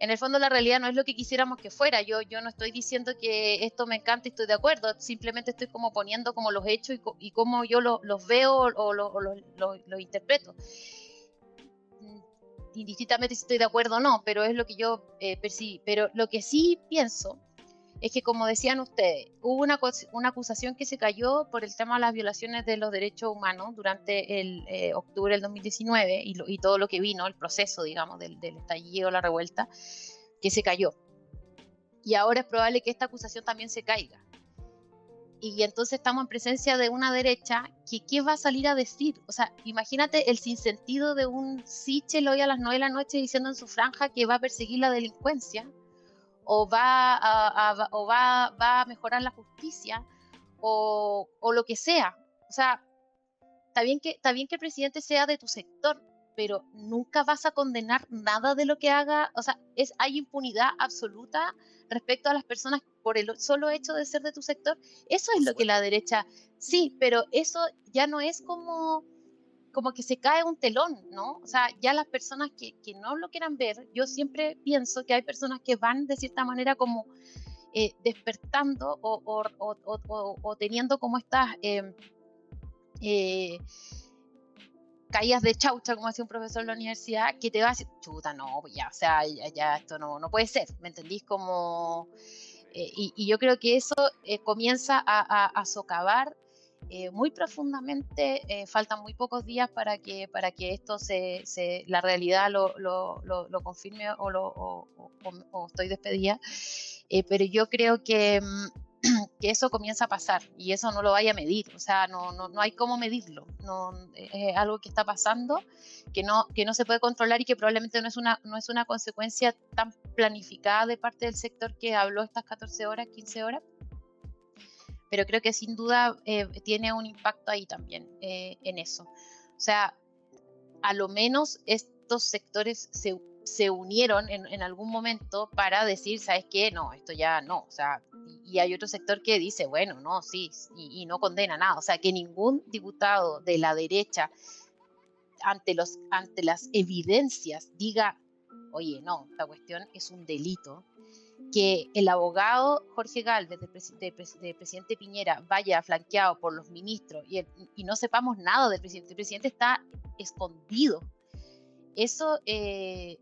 en el fondo la realidad no es lo que quisiéramos que fuera. Yo, yo no estoy diciendo que esto me encanta y estoy de acuerdo, simplemente estoy como poniendo como los hechos y, cómo yo los veo o, los interpreto. Indistintamente si estoy de acuerdo o no, pero es lo que yo eh, percibí. Pero lo que sí pienso es que, como decían ustedes, hubo una, una, acusación que se cayó por el tema de las violaciones de los derechos humanos durante el eh, octubre del 2019 y, y, todo lo que vino, el proceso, digamos, del, del estallido, la revuelta, que se cayó. y ahora es probable que esta acusación también se caiga. Y entonces estamos en presencia de una derecha que ¿qué va a salir a decir? O sea, imagínate el sinsentido de un Sichel hoy a las 9 de la noche diciendo en su franja que va a perseguir la delincuencia o va a, o va, va mejorar la justicia o, o, lo que sea. O sea, está bien, que, está que el presidente sea de tu sector, pero nunca vas a condenar nada de lo que haga. O sea, es, hay impunidad absoluta respecto a las personas por el solo hecho de ser de tu sector. Eso es lo que la derecha, sí, pero eso ya no es como como que se cae un telón, ¿no? O sea, ya las personas que, que no lo quieran ver, yo siempre pienso que hay personas que van de cierta manera como eh, despertando o, o, o, teniendo como estas em, eh, caídas de chaucha, como decía un profesor en la universidad, que te va a decir, chuta, no, pues ya, o sea, ya, esto no, no puede ser, ¿me entendís? Como... Eh, y, yo creo que eso comienza a socavar eh, muy profundamente. Eh, faltan muy pocos días para que, para que esto se, se la realidad lo, lo, lo, confirme o, lo, o, o, estoy despedida. Eh, pero yo creo que, mm, [clears throat] que, eso comienza a pasar y eso no lo vaya a medir. O sea, no, no, no hay cómo medirlo. No, es algo que está pasando, que no, que no se puede controlar y que probablemente no es, una, no es una consecuencia tan planificada de parte del sector que habló estas 14 horas, 15 horas pero creo que sin duda eh, tiene un impacto ahí también eh, en eso. O sea, a lo menos estos sectores se, se unieron en, en, algún momento para decir, ¿sabes qué? No, esto ya no. O sea, y, hay otro sector que dice, bueno, no, sí, y, y, no condena nada. O sea, que ningún diputado de la derecha, ante, los, ante las evidencias, diga, oye, no, esta cuestión es un delito que el abogado Jorge Galvez, del de, presidente Piñera, vaya flanqueado por los ministros y, el, y, no sepamos nada del presidente. El presidente está escondido. Eso eh,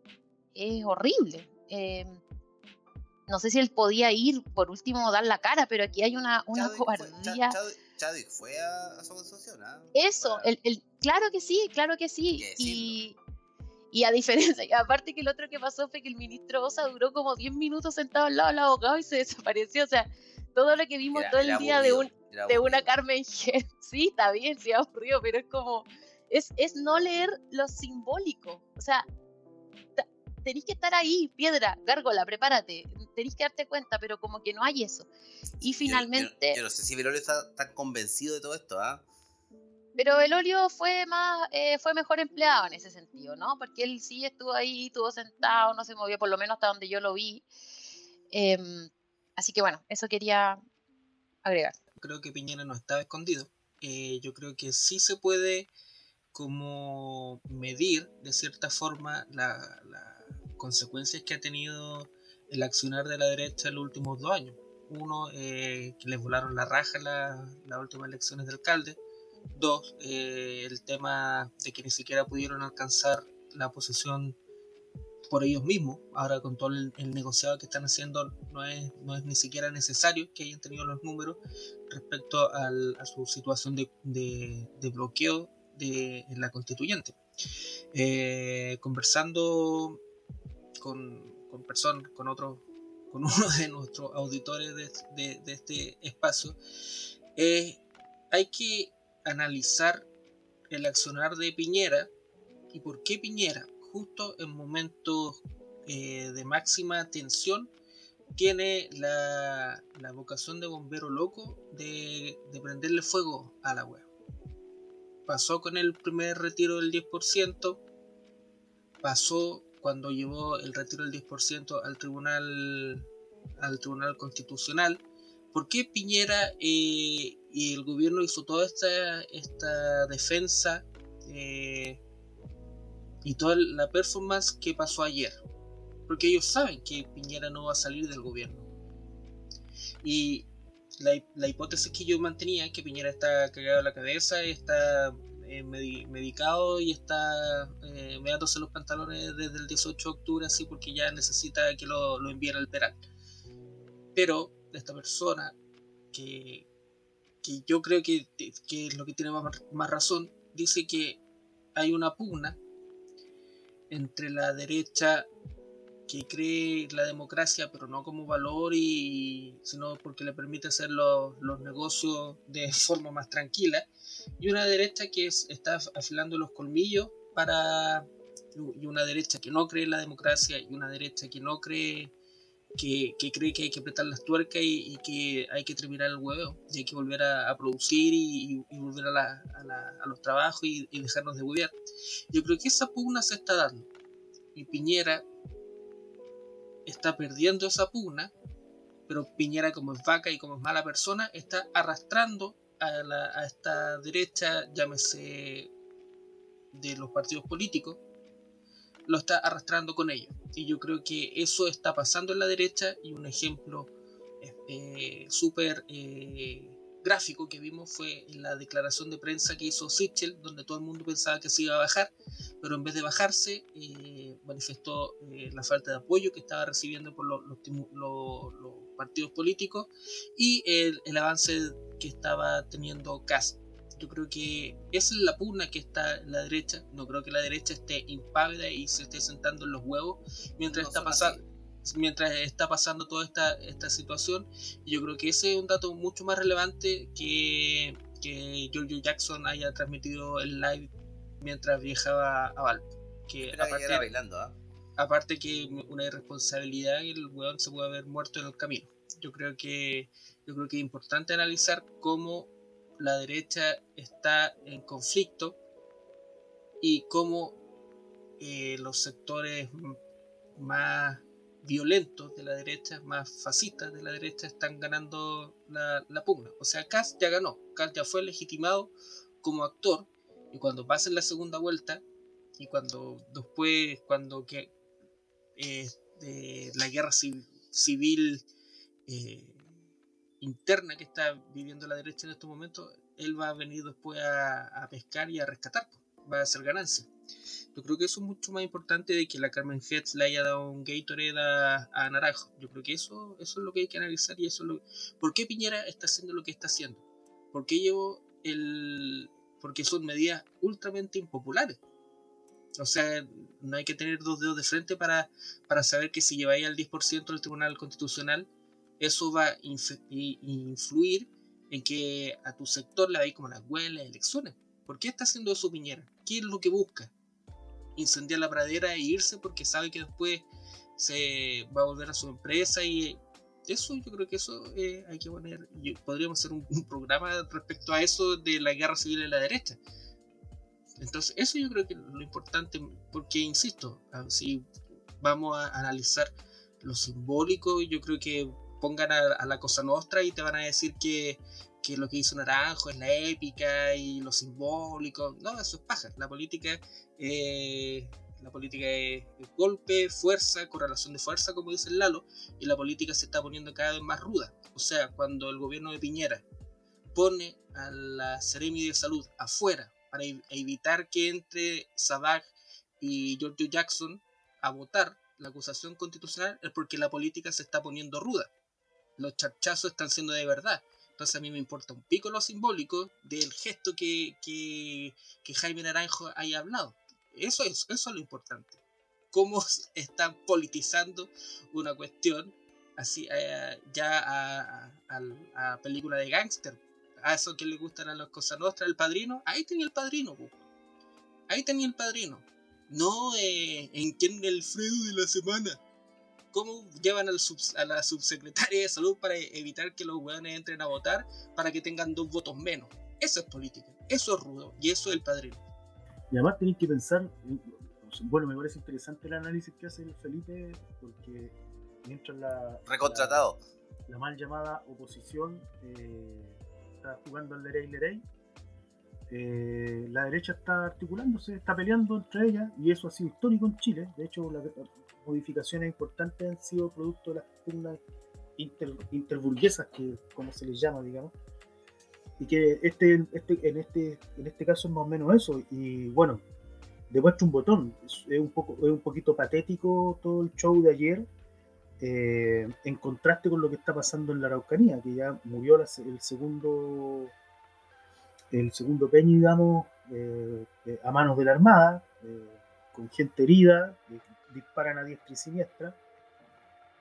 es horrible. Eh, no sé si él podía ir, por último, dar la cara, pero aquí hay una, una Chadwick cobardía. Fue, Chadwick fue a, a su asociación. ¿eh? Eso, el, el, claro que sí, claro que sí. Y, y a diferencia, [laughs] aparte que el otro que pasó fue que el ministro Osa duró como 10 minutos sentado al lado del abogado y se [laughs] desapareció. O sea, todo lo que vimos era, todo el día aburrido, de, un, de una Carmen Gen, [laughs] sí, está bien, sí, aburrido, pero es como, es, es no leer lo simbólico. O sea, tenéis que estar ahí, piedra, gárgola, prepárate, tenéis que darte cuenta, pero como que no hay eso. Y finalmente... Yo, yo, yo no sé si Verolio está tan convencido de todo esto, ¿ah? ¿eh? Pero Belolio fue más, eh, fue mejor empleado en ese sentido, ¿no? Porque él sí estuvo ahí, estuvo sentado, no se movió, por lo menos hasta donde yo lo vi. Eh, así que bueno, eso quería agregar. Creo que Piñera no estaba escondido. Eh, yo creo que sí se puede como medir de cierta forma las la consecuencias que ha tenido el accionar de la derecha en los últimos dos años. Uno, eh, que les volaron la raja las la últimas elecciones de alcalde Dos, eh, el tema de que ni siquiera pudieron alcanzar la posesión por ellos mismos. Ahora con todo el, negociado que están haciendo no es, no es ni siquiera necesario que hayan tenido los números respecto a su situación de, de, bloqueo de, la constituyente. Eh, conversando con, con personas, con otros, con [laughs] uno de nuestros auditores de, de, de este espacio, eh, hay que analizar el accionar de Piñera y por qué Piñera, justo en momentos eh, de máxima tensión, tiene la, la, vocación de bombero loco de, de prenderle fuego a la web. Pasó con el primer retiro del 10%, pasó cuando llevó el retiro del 10% al tribunal, al tribunal constitucional. ¿Por qué Piñera eh, y el gobierno hizo toda esta, esta defensa eh, y toda la performance que pasó ayer. Porque ellos saben que Piñera no va a salir del gobierno. Y la, la hipótesis que yo mantenía es que Piñera está cagado a la cabeza, está eh, medicado y está eh, meándose los pantalones desde el 18 de octubre, así porque ya necesita que lo, lo envíen al Peral. Pero esta persona que, que yo creo que, que, es lo que tiene más, más razón, dice que hay una pugna entre la derecha que cree la democracia, pero no como valor, y, sino porque le permite hacer los, los negocios de [laughs] forma más tranquila, y una derecha que está afilando los colmillos para y una derecha que no cree en la democracia y una derecha que no cree que, cree que hay que apretar las tuercas y, que hay que terminar el huevo y hay que volver a, producir y, volver a, los trabajos y, dejarnos de huevear. Yo creo que esa pugna se está dando y Piñera está perdiendo esa pugna, pero Piñera como es vaca y como es mala persona está arrastrando a, a esta derecha, llámese de los partidos políticos, lo está arrastrando con ellos. Y yo creo que eso está pasando en la derecha y un ejemplo eh, súper eh, gráfico que vimos fue en la declaración de prensa que hizo Sichel, donde todo el mundo pensaba que se iba a bajar, pero en vez de bajarse eh, manifestó la falta de apoyo que estaba recibiendo por los, partidos políticos y el, el avance que estaba teniendo Cast yo creo que esa es la pugna que está en la derecha. No creo que la derecha esté impávida y se esté sentando en los huevos mientras está pasando. Mientras está pasando toda esta, esta situación, yo creo que ese es un dato mucho más relevante que, que Giorgio Jackson haya transmitido el live mientras viajaba a Valpo. Que aparte, bailando, ¿ah? aparte que una irresponsabilidad y el huevón se puede haber muerto en el camino. Yo creo que yo creo que es importante analizar cómo la derecha está en conflicto y cómo eh, los sectores más violentos de la derecha, más fascistas de la derecha, están ganando la, pugna. O sea, Kass ya ganó, Kass ya fue legitimado como actor y cuando pase la segunda vuelta y cuando después, cuando que, eh, la guerra civil, eh, interna que está viviendo la derecha en estos momentos, él va a venir después a, pescar y a rescatar, va a hacer ganancia. Yo creo que eso es mucho más importante de que la Carmen Hetz le haya dado un Gatorade a, a Naranjo. Yo creo que eso, es lo que hay que analizar y eso es lo ¿Por qué Piñera está haciendo lo que está haciendo? ¿Por qué llevó el... Porque son medidas ultramente impopulares. O sea, no hay que tener dos dedos de frente para, para saber que si lleváis al 10% del Tribunal Constitucional eso va a influir en que a tu sector le veis como las huelas, elecciones. ¿Por qué está haciendo eso Piñera? ¿Qué es lo que busca? Incendiar la pradera e irse porque sabe que después se va a volver a su empresa y eso yo creo que eso eh, hay que poner podríamos hacer un, programa respecto a eso de la guerra civil en la derecha entonces eso yo creo que es lo importante porque insisto si vamos a analizar lo simbólico yo creo que pongan a, la cosa nuestra y te van a decir que, lo que hizo Naranjo es la épica y lo simbólico. No, eso es paja. La política, eh, la política es golpe, fuerza, correlación de fuerza, como dice el Lalo, y la política se está poniendo cada vez más ruda. O sea, cuando el gobierno de Piñera pone a la Seremi de Salud afuera para evitar que entre Sadak y Giorgio Jackson a votar la acusación constitucional es porque la política se está poniendo ruda los charchazos están siendo de verdad. Entonces a mí me importa un pico lo simbólico del gesto que, Jaime Naranjo haya hablado. Eso es, eso es lo importante. Cómo [laughs] están politizando una cuestión así eh, ya a, a, película de gángster. A eso que le gustan a las cosas nuestras, el padrino. Ahí tenía el padrino. Ahí tenía el padrino. No eh, en quién el Fredo de la semana cómo llevan a la subsecretaria de salud para evitar que los hueones entren a votar para que tengan dos votos menos. Eso es política, eso es rudo y eso es el padrino. Y además tenéis que pensar, bueno, me parece interesante el análisis que hace el Felipe, porque mientras la... Recontratado. La, mal llamada oposición eh, está jugando al Lerey Lerey, eh, la derecha está articulándose, está peleando entre ellas, y eso ha sido histórico en Chile. De hecho, la, modificaciones importantes han sido producto de las pugnas interburguesas, que como se les llama, digamos. Y que este, este, en, este, en este caso es más o menos eso. Y bueno, demuestra un botón. Es, un, poco, es un poquito patético todo el show de ayer, eh, en contraste con lo que está pasando en la Araucanía, que ya murió el segundo el segundo peño, digamos, eh, eh, a manos de la Armada, con gente herida, disparan a diestra y siniestra.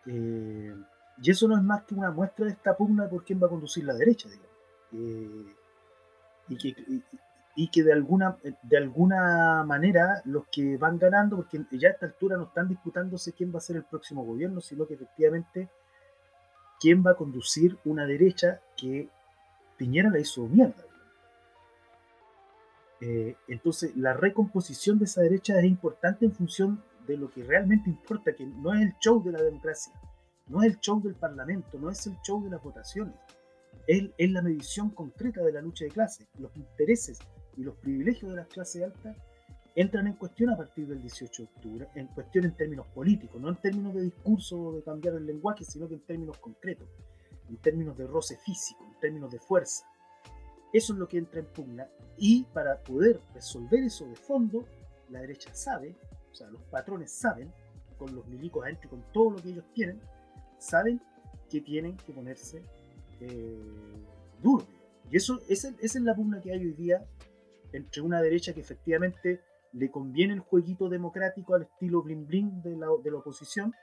Eh, y eso no es más que una muestra de esta pugna por quién va a conducir la derecha, digamos. Eh, y, que, y, que de alguna, de alguna manera los que van ganando, porque ya a esta altura no están disputándose quién va a ser el próximo gobierno, sino que efectivamente quién va a conducir una derecha que Piñera la hizo mierda. Eh, entonces, la recomposición de esa derecha es importante en función de lo que realmente importa, que no es el show de la democracia, no es el show del Parlamento, no es el show de las votaciones, es, es la medición concreta de la lucha de clases. Los intereses y los privilegios de las clases altas entran en cuestión a partir del 18 de octubre, en cuestión en términos políticos, no en términos de discurso o de cambiar el lenguaje, sino que en términos concretos, en términos de roce físico, en términos de fuerza. Eso es lo que entra en pugna. Y para poder resolver eso de fondo, la derecha sabe, o sea, los patrones saben, con los milicos adentro, con todo lo que ellos tienen, saben que tienen que ponerse eh. Y eso, esa, es la pugna que hay hoy día entre una derecha que efectivamente le conviene el jueguito democrático al estilo bling bling de la, de la oposición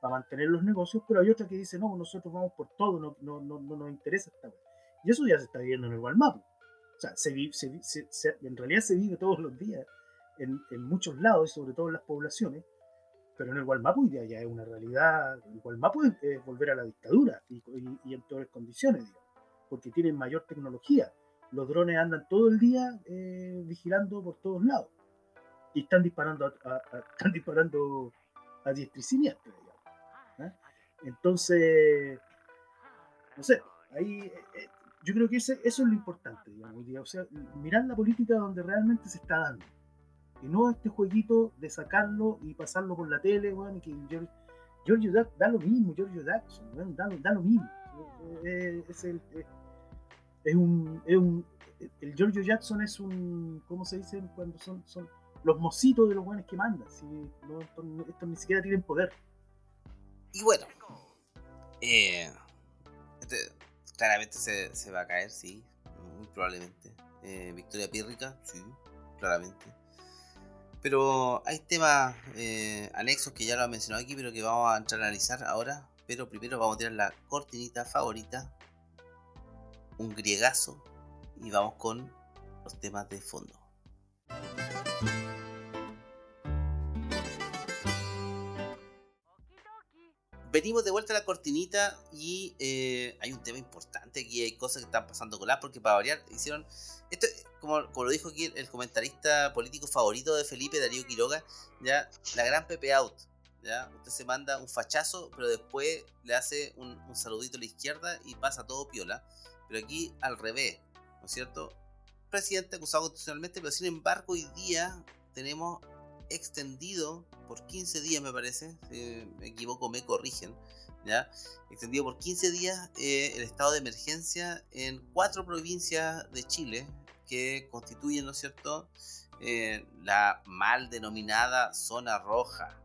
para mantener los negocios, pero hay otra que dice, no, nosotros vamos por todo, no, no, no, no nos interesa esta y eso ya se está viendo en el Walmart. O sea, se, en realidad se vive todos los días en, muchos lados y sobre todo en las poblaciones. Pero en el hoy día ya es una realidad. El Walmart es volver a la dictadura y, en peores condiciones, digamos, porque tienen mayor tecnología. Los drones andan todo el día eh, vigilando por todos lados y están disparando a, están disparando a diestra y siniestra. ¿eh? Entonces, no sé, ahí eh, yo creo que ese, eso es lo importante, digamos, o sea, mirar la política donde realmente se está dando. Y no este jueguito de sacarlo y pasarlo por la tele, bueno, que Giorgio, da, da, lo mismo, Giorgio Jackson, bueno, da, da, lo mismo. Es, el, es, un, es un, el Giorgio Jackson es un, ¿cómo se dice? Cuando son, son los mocitos de los buenos que mandan, si estos, ni siquiera tienen poder. Y bueno, eh, este, claramente se, se, va a caer, sí, muy probablemente. Eh, victoria pírrica, sí, claramente. Pero hay temas eh, anexos que ya lo han mencionado aquí, pero que vamos a entrar a analizar ahora. Pero primero vamos a tirar la cortinita favorita, un griegazo, y vamos con los temas de fondo. Venimos de vuelta a la cortinita y eh, hay un tema importante aquí, hay cosas que están pasando con la porque para variar hicieron, esto como, lo dijo aquí el, comentarista político favorito de Felipe, Darío Quiroga, ya la gran Pepe Out, ya usted se manda un fachazo, pero después le hace un, saludito a la izquierda y pasa todo piola, pero aquí al revés, ¿no es cierto? Presidente acusado constitucionalmente, pero sin embargo hoy día tenemos extendido por 15 días, me parece, si me equivoco, me corrigen, ¿ya? Extendido por 15 días eh, el estado de emergencia en cuatro provincias de Chile que constituyen, ¿no es cierto?, eh, la mal denominada zona roja,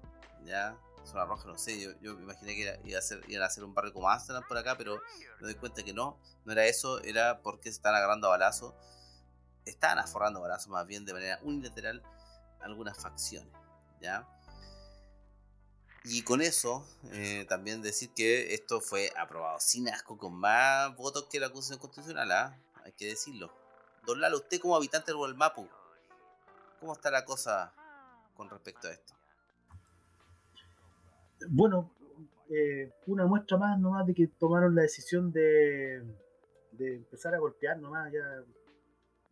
¿ya? Zona roja, no sé, yo, me imaginé que iba a ser, un barrio como Amsterdam por acá, pero me doy cuenta que no, no era eso, era porque se están agarrando a balazo, estaban aforrando balazos más bien de manera unilateral algunas facciones, ¿ya? Y con eso, eh, también decir que esto fue aprobado sin asco, con más votos que la acusación constitucional, ¿ah? hay que decirlo. Don Lalo, usted como habitante del Mapu, ¿cómo está la cosa con respecto a esto? Bueno, eh, una muestra más nomás de que tomaron la decisión de, de empezar a golpear nomás, ya,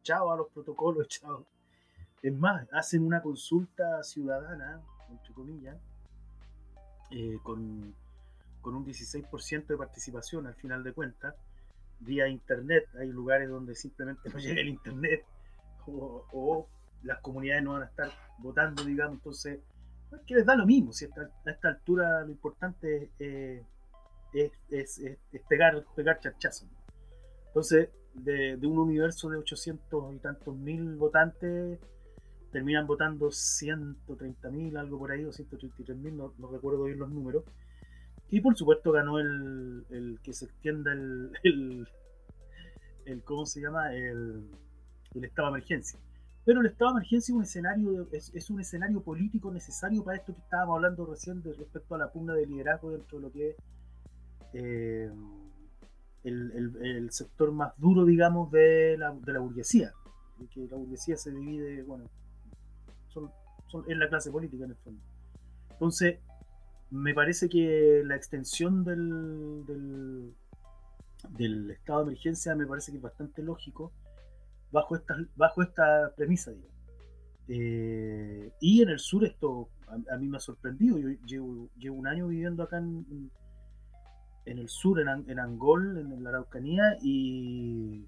chao a los protocolos, [laughs] chao es más, hacen una consulta ciudadana, entre comillas, eh, con, un 16% de participación al final de cuentas, vía internet. Hay lugares donde simplemente no [laughs] llega el internet o, las comunidades no van a estar votando, digamos. Entonces, es que les da lo mismo. Si a esta, altura lo importante es, es, pegar, pegar charchazos. Entonces, de, de, un universo de 800 y tantos mil votantes, terminan votando 130.000, algo por ahí, o 133.000, no, no recuerdo bien los números. Y por supuesto ganó el, que se extienda el, el, ¿cómo se llama? El, el, estado de emergencia. Pero el estado de emergencia es un escenario, es, un escenario político necesario para esto que estábamos hablando recién de, respecto a la pugna de liderazgo dentro de lo que es eh, el, sector más duro, digamos, de la, de la burguesía. Que la burguesía se divide, bueno, son, son, es la clase política en el fondo. Entonces, me parece que la extensión del, del, del estado de emergencia me parece que es bastante lógico bajo esta, bajo esta premisa, eh, y en el sur esto a, mí me ha sorprendido. Yo llevo, llevo un año viviendo acá en, en el sur, en, en Angol, en la Araucanía, y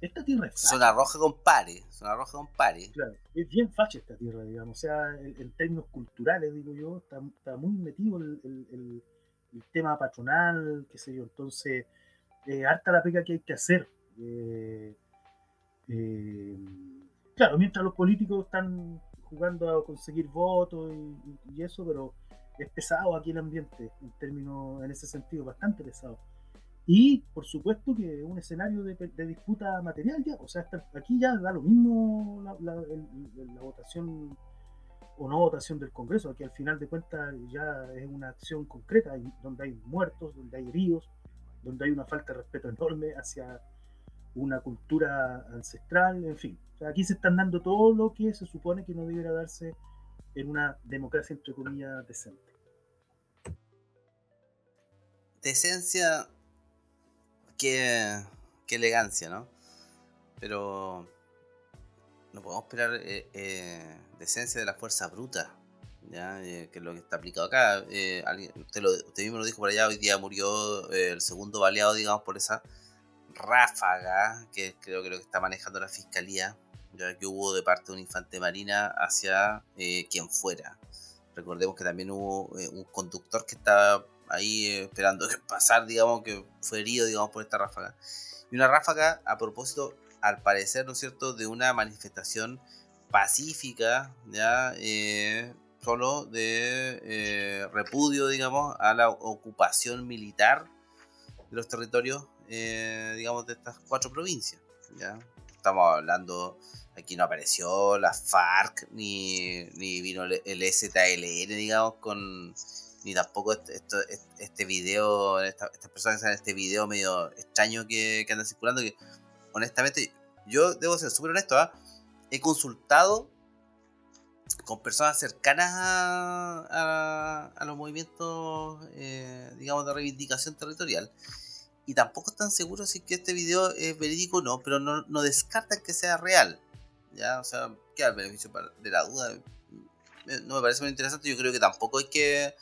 esta tierra es facha. Zona roja con pare, zona roja con pare. Claro, es bien facha esta tierra, digamos. O sea, en, términos culturales, digo yo, está, está muy metido el, el, el, tema patronal, qué sé yo. Entonces, eh, harta la pega que hay que hacer. Eh, eh, claro, mientras los políticos están jugando a conseguir votos y, y, eso, pero es pesado aquí el ambiente, en términos, en ese sentido, bastante pesado. Y por supuesto que un escenario de, disputa material ya, o sea, aquí ya da lo mismo la, votación o no votación del Congreso, aquí al final de cuentas ya es una acción concreta, donde hay muertos, donde hay heridos, donde hay una falta de respeto enorme hacia una cultura ancestral, en fin. aquí se están dando todo lo que se supone que no debiera darse en una democracia, entre comillas, decente. Decencia qué, elegancia, ¿no? Pero no podemos esperar eh, eh, decencia de la fuerza bruta, ¿ya? Eh, que es lo que está aplicado acá. usted, mismo lo dijo por allá, hoy día murió el segundo baleado, digamos, por esa ráfaga que creo que lo que está manejando la fiscalía, ya que hubo de parte de un infante marina hacia quien fuera. Recordemos que también hubo un conductor que estaba ahí eh, esperando pasar, digamos, que fue herido, digamos, por esta ráfaga. Y una ráfaga a propósito, al parecer, ¿no es cierto?, de una manifestación pacífica, ya, eh, solo de eh, repudio, digamos, a la ocupación militar de los territorios, digamos, de estas cuatro provincias, ya. Estamos hablando, aquí no apareció la FARC, ni, ni vino el STLN, digamos, con ni tampoco este, este video, estas personas que este video medio extraño que, que andan circulando, que honestamente, yo debo ser súper honesto, ¿ah? he consultado con personas cercanas a, a, los movimientos, eh, digamos, de reivindicación territorial. Y tampoco están seguros si que este video es verídico o no, pero no, no descartan que sea real. ¿ya? O sea, queda el beneficio de la duda. No me parece muy interesante. Yo creo que tampoco hay que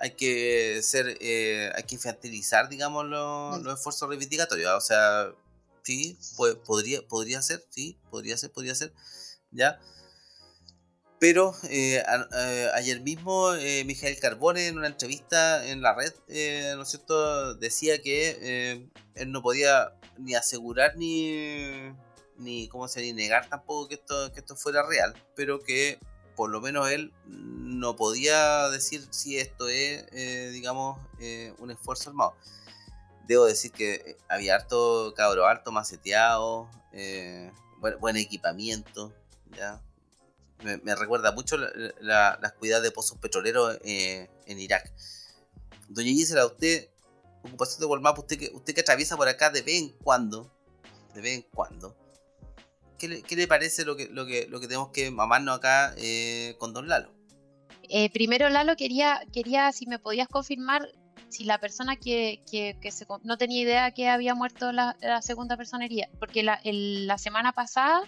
hay que ser, eh, hay que infantilizar, digamos, los, esfuerzos reivindicatorios. O sea, sí, podría, podría ser, sí, podría ser, podría ser, ya. Pero eh, eh, ayer mismo Miguel Carbone en una entrevista en la red, ¿no es cierto?, decía que él no podía ni asegurar ni, ni, ¿cómo se ni negar tampoco que esto, que esto fuera real, pero que por lo menos él no podía decir si esto es, eh, digamos, eh, un esfuerzo armado. Debo decir que eh, había harto cabro alto, maceteado, buen, equipamiento, ¿ya? Me, recuerda mucho la, las cuidadas de pozos petroleros en Irak. Doña Gisela, usted, ocupación de Walmart, usted que, usted que atraviesa por acá de vez en cuando, de vez en cuando, ¿qué le, parece lo que, lo, que, lo que tenemos que mamarnos acá eh, con Don Lalo? Eh, primero, Lalo, quería, quería si me podías confirmar si la persona que, que, se, no tenía idea que había muerto la, segunda personería, porque la, la semana pasada,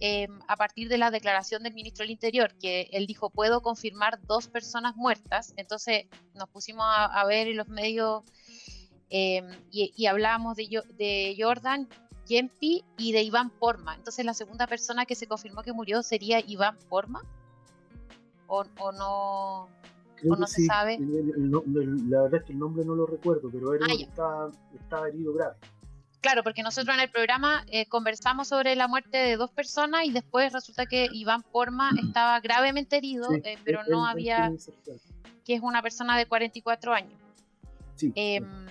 em, a partir de la declaración del ministro del Interior, que él dijo, puedo confirmar dos personas muertas, entonces nos pusimos a, ver en los medios em, y, y, hablábamos de, de Jordan Yempi y de Iván Porma. Entonces la segunda persona que se confirmó que murió sería Iván Porma. ¿O, no, o no se sabe? la verdad es que el nombre no lo recuerdo, pero era ah, estaba, herido grave. Claro, porque nosotros en el programa eh, conversamos sobre la muerte de dos personas y después resulta que Iván Porma estaba gravemente herido, eh, pero no había... que es una persona de 44 años. Sí. Em,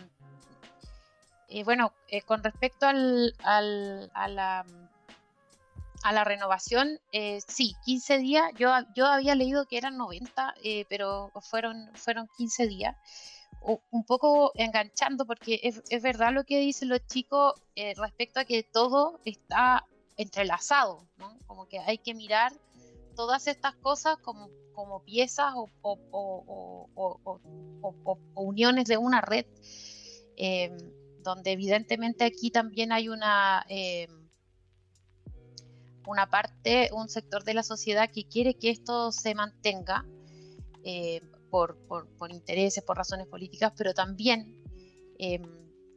eh, bueno, eh, con respecto al, a, la, renovación, eh, sí, 15 días. Yo, yo había leído que eran 90, eh, pero fueron, fueron 15 días. un poco enganchando, porque es, es, verdad lo que dicen los chicos eh, respecto a que todo está entrelazado, ¿no? Como que hay que mirar todas estas cosas como, como piezas o, uniones de una red, donde evidentemente aquí también hay una una parte, un sector de la sociedad que quiere que esto se mantenga eh, por, por, intereses, por razones políticas, pero también em,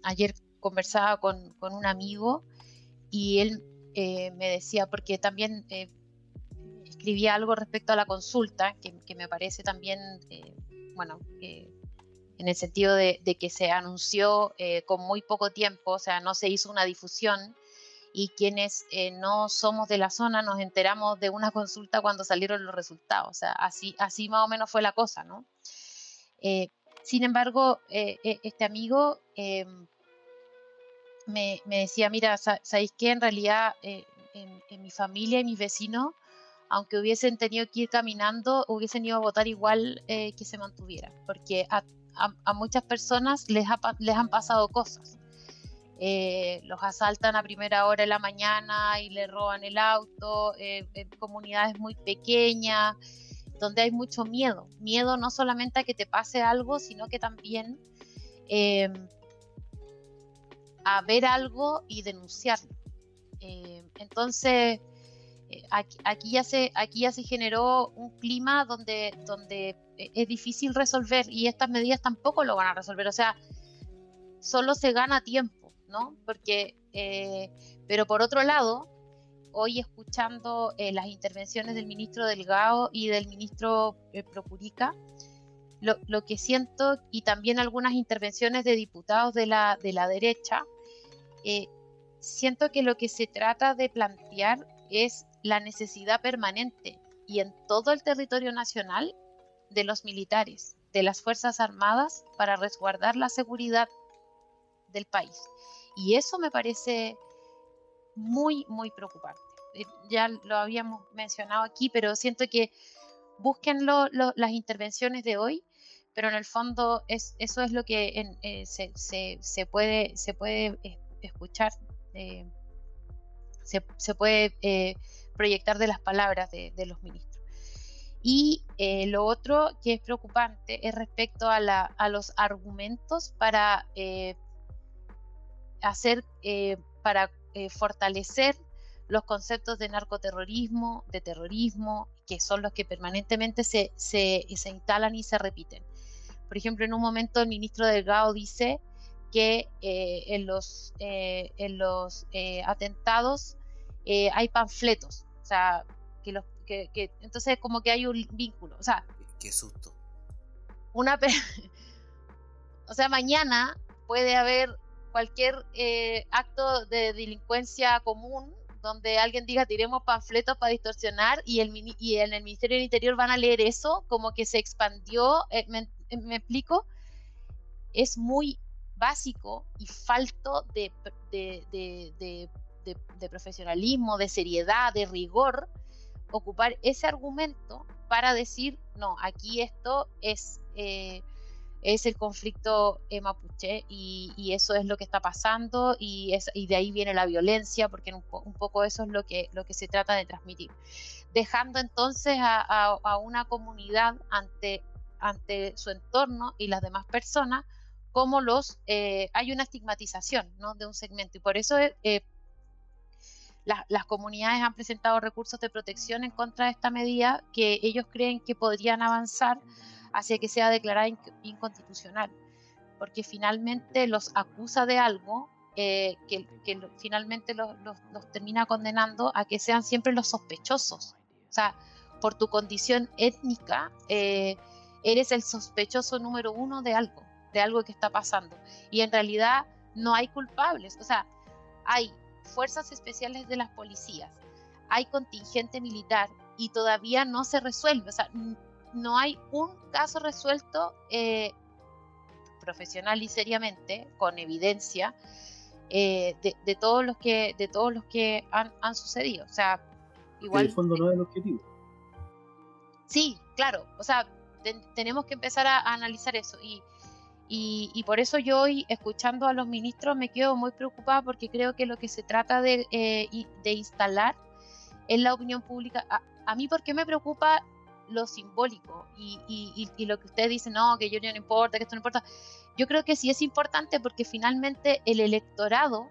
ayer conversaba con, con, un amigo y él eh, me decía, porque también eh, escribía algo respecto a la consulta, que, que me parece también, bueno, en el sentido de, de que se anunció con muy poco tiempo, o sea, no se hizo una difusión y quienes eh, no somos de la zona nos enteramos de una [laughs] consulta cuando salieron los resultados. O sea, así, más o menos fue la cosa, ¿no? Eh, sin embargo, eh, este amigo me, decía, mira, ¿sabéis qué? En realidad, en, mi familia y mis vecinos, aunque hubiesen tenido que ir caminando, hubiesen ido a votar igual que se mantuviera, porque a, muchas personas les, les han pasado cosas. Eh, los asaltan a primera hora de la mañana y le roban el auto, eh, en comunidades muy pequeñas, donde hay mucho miedo. Miedo no solamente a que te pase algo, sino que también em, a ver algo y denunciarlo. Em, entonces, eh, aquí, ya se, aquí ya se generó un clima donde, donde es difícil resolver y estas medidas tampoco lo van a resolver. O sea, solo se gana tiempo ¿no? Porque, eh, pero por otro lado, hoy escuchando eh, las intervenciones del ministro Delgado y del ministro eh, Procurica, lo, que siento, y también algunas intervenciones de diputados de la, de la derecha, siento que lo que se trata de plantear es la necesidad permanente y en todo el territorio nacional de los militares, de las Fuerzas Armadas, para resguardar la seguridad del país. Y eso me parece muy, muy preocupante. Eh, ya lo habíamos mencionado aquí, pero siento que busquen las intervenciones de hoy, pero en el fondo es, eso es lo que eh, se, puede, se puede eh, escuchar, se, puede proyectar de las palabras de, los ministros. Y lo otro que es preocupante es respecto a, los argumentos para hacer eh, para eh, fortalecer los conceptos de narcoterrorismo, de terrorismo, que son los que permanentemente se, se, instalan y se repiten. Por ejemplo, en un momento el ministro Delgado dice que eh, en los, en los atentados hay panfletos, o sea, que los, que, que, entonces como que hay un vínculo, o sea... Qué susto. Una... [laughs] o sea, mañana puede haber cualquier eh, acto de delincuencia común donde alguien diga tiremos panfletos para distorsionar y, el, y en el Ministerio del Interior van a leer eso, como que se expandió, eh, eh, me, explico, es muy básico y falto de, de, profesionalismo, de seriedad, de rigor, ocupar ese argumento para decir, no, aquí esto es es el conflicto eh, mapuche y, eso es lo que está pasando y, es, y de ahí viene la violencia, porque un, poco eso es lo que, lo que se trata de transmitir. Dejando entonces a, una comunidad ante, ante su entorno y las demás personas como los eh, hay una estigmatización ¿no? de un segmento y por eso eh, las comunidades han presentado recursos de protección en contra de esta medida que ellos creen que podrían avanzar hacia que sea declarada inconstitucional, porque finalmente los acusa de algo eh, que, finalmente los, termina condenando a que sean siempre los sospechosos. O sea, por tu condición étnica, eh, eres el sospechoso número uno de algo, de algo que está pasando. Y en realidad no hay culpables. O sea, hay fuerzas especiales de las policías, hay contingente militar y todavía no se resuelve. O sea, no hay un caso resuelto eh, profesional y seriamente, con evidencia, eh, de, todos los que, de todos los que han, sucedido. O sea, Igual, en el fondo no es el objetivo. Sí, claro. O sea, tenemos que empezar a, analizar eso. Y, y, por eso yo hoy, escuchando a los ministros, me quedo muy preocupada porque creo que lo que se trata de, eh, de instalar en la opinión pública, a, a mí, ¿por qué me preocupa lo simbólico y, y, y, lo que usted dice, no, que yo no importa, que esto no importa. Yo creo que sí es importante porque finalmente el electorado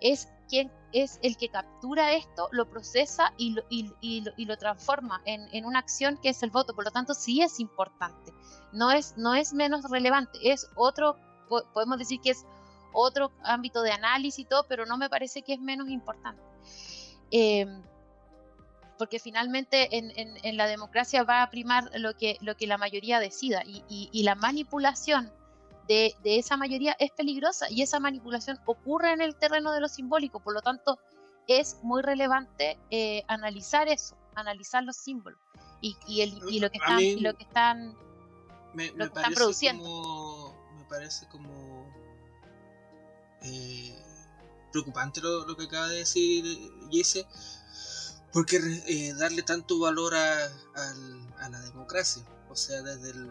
es quien es el que captura esto, lo procesa y lo, transforma en, una acción que es el voto. Por lo tanto, sí es importante. No es, no es menos relevante, es otro, podemos decir que es otro ámbito de análisis y todo, pero no me parece que es menos importante. Eh, porque finalmente en, la democracia va a primar lo que la mayoría decida y, la manipulación de, esa mayoría es peligrosa y esa manipulación ocurre en el terreno de lo simbólico, por lo tanto es muy relevante eh, analizar eso, analizar los símbolos y, lo que están, lo que están, me, produciendo. me parece como eh, preocupante lo, lo, que acaba de decir Jesse porque eh, darle tanto valor a, la democracia? O sea, desde el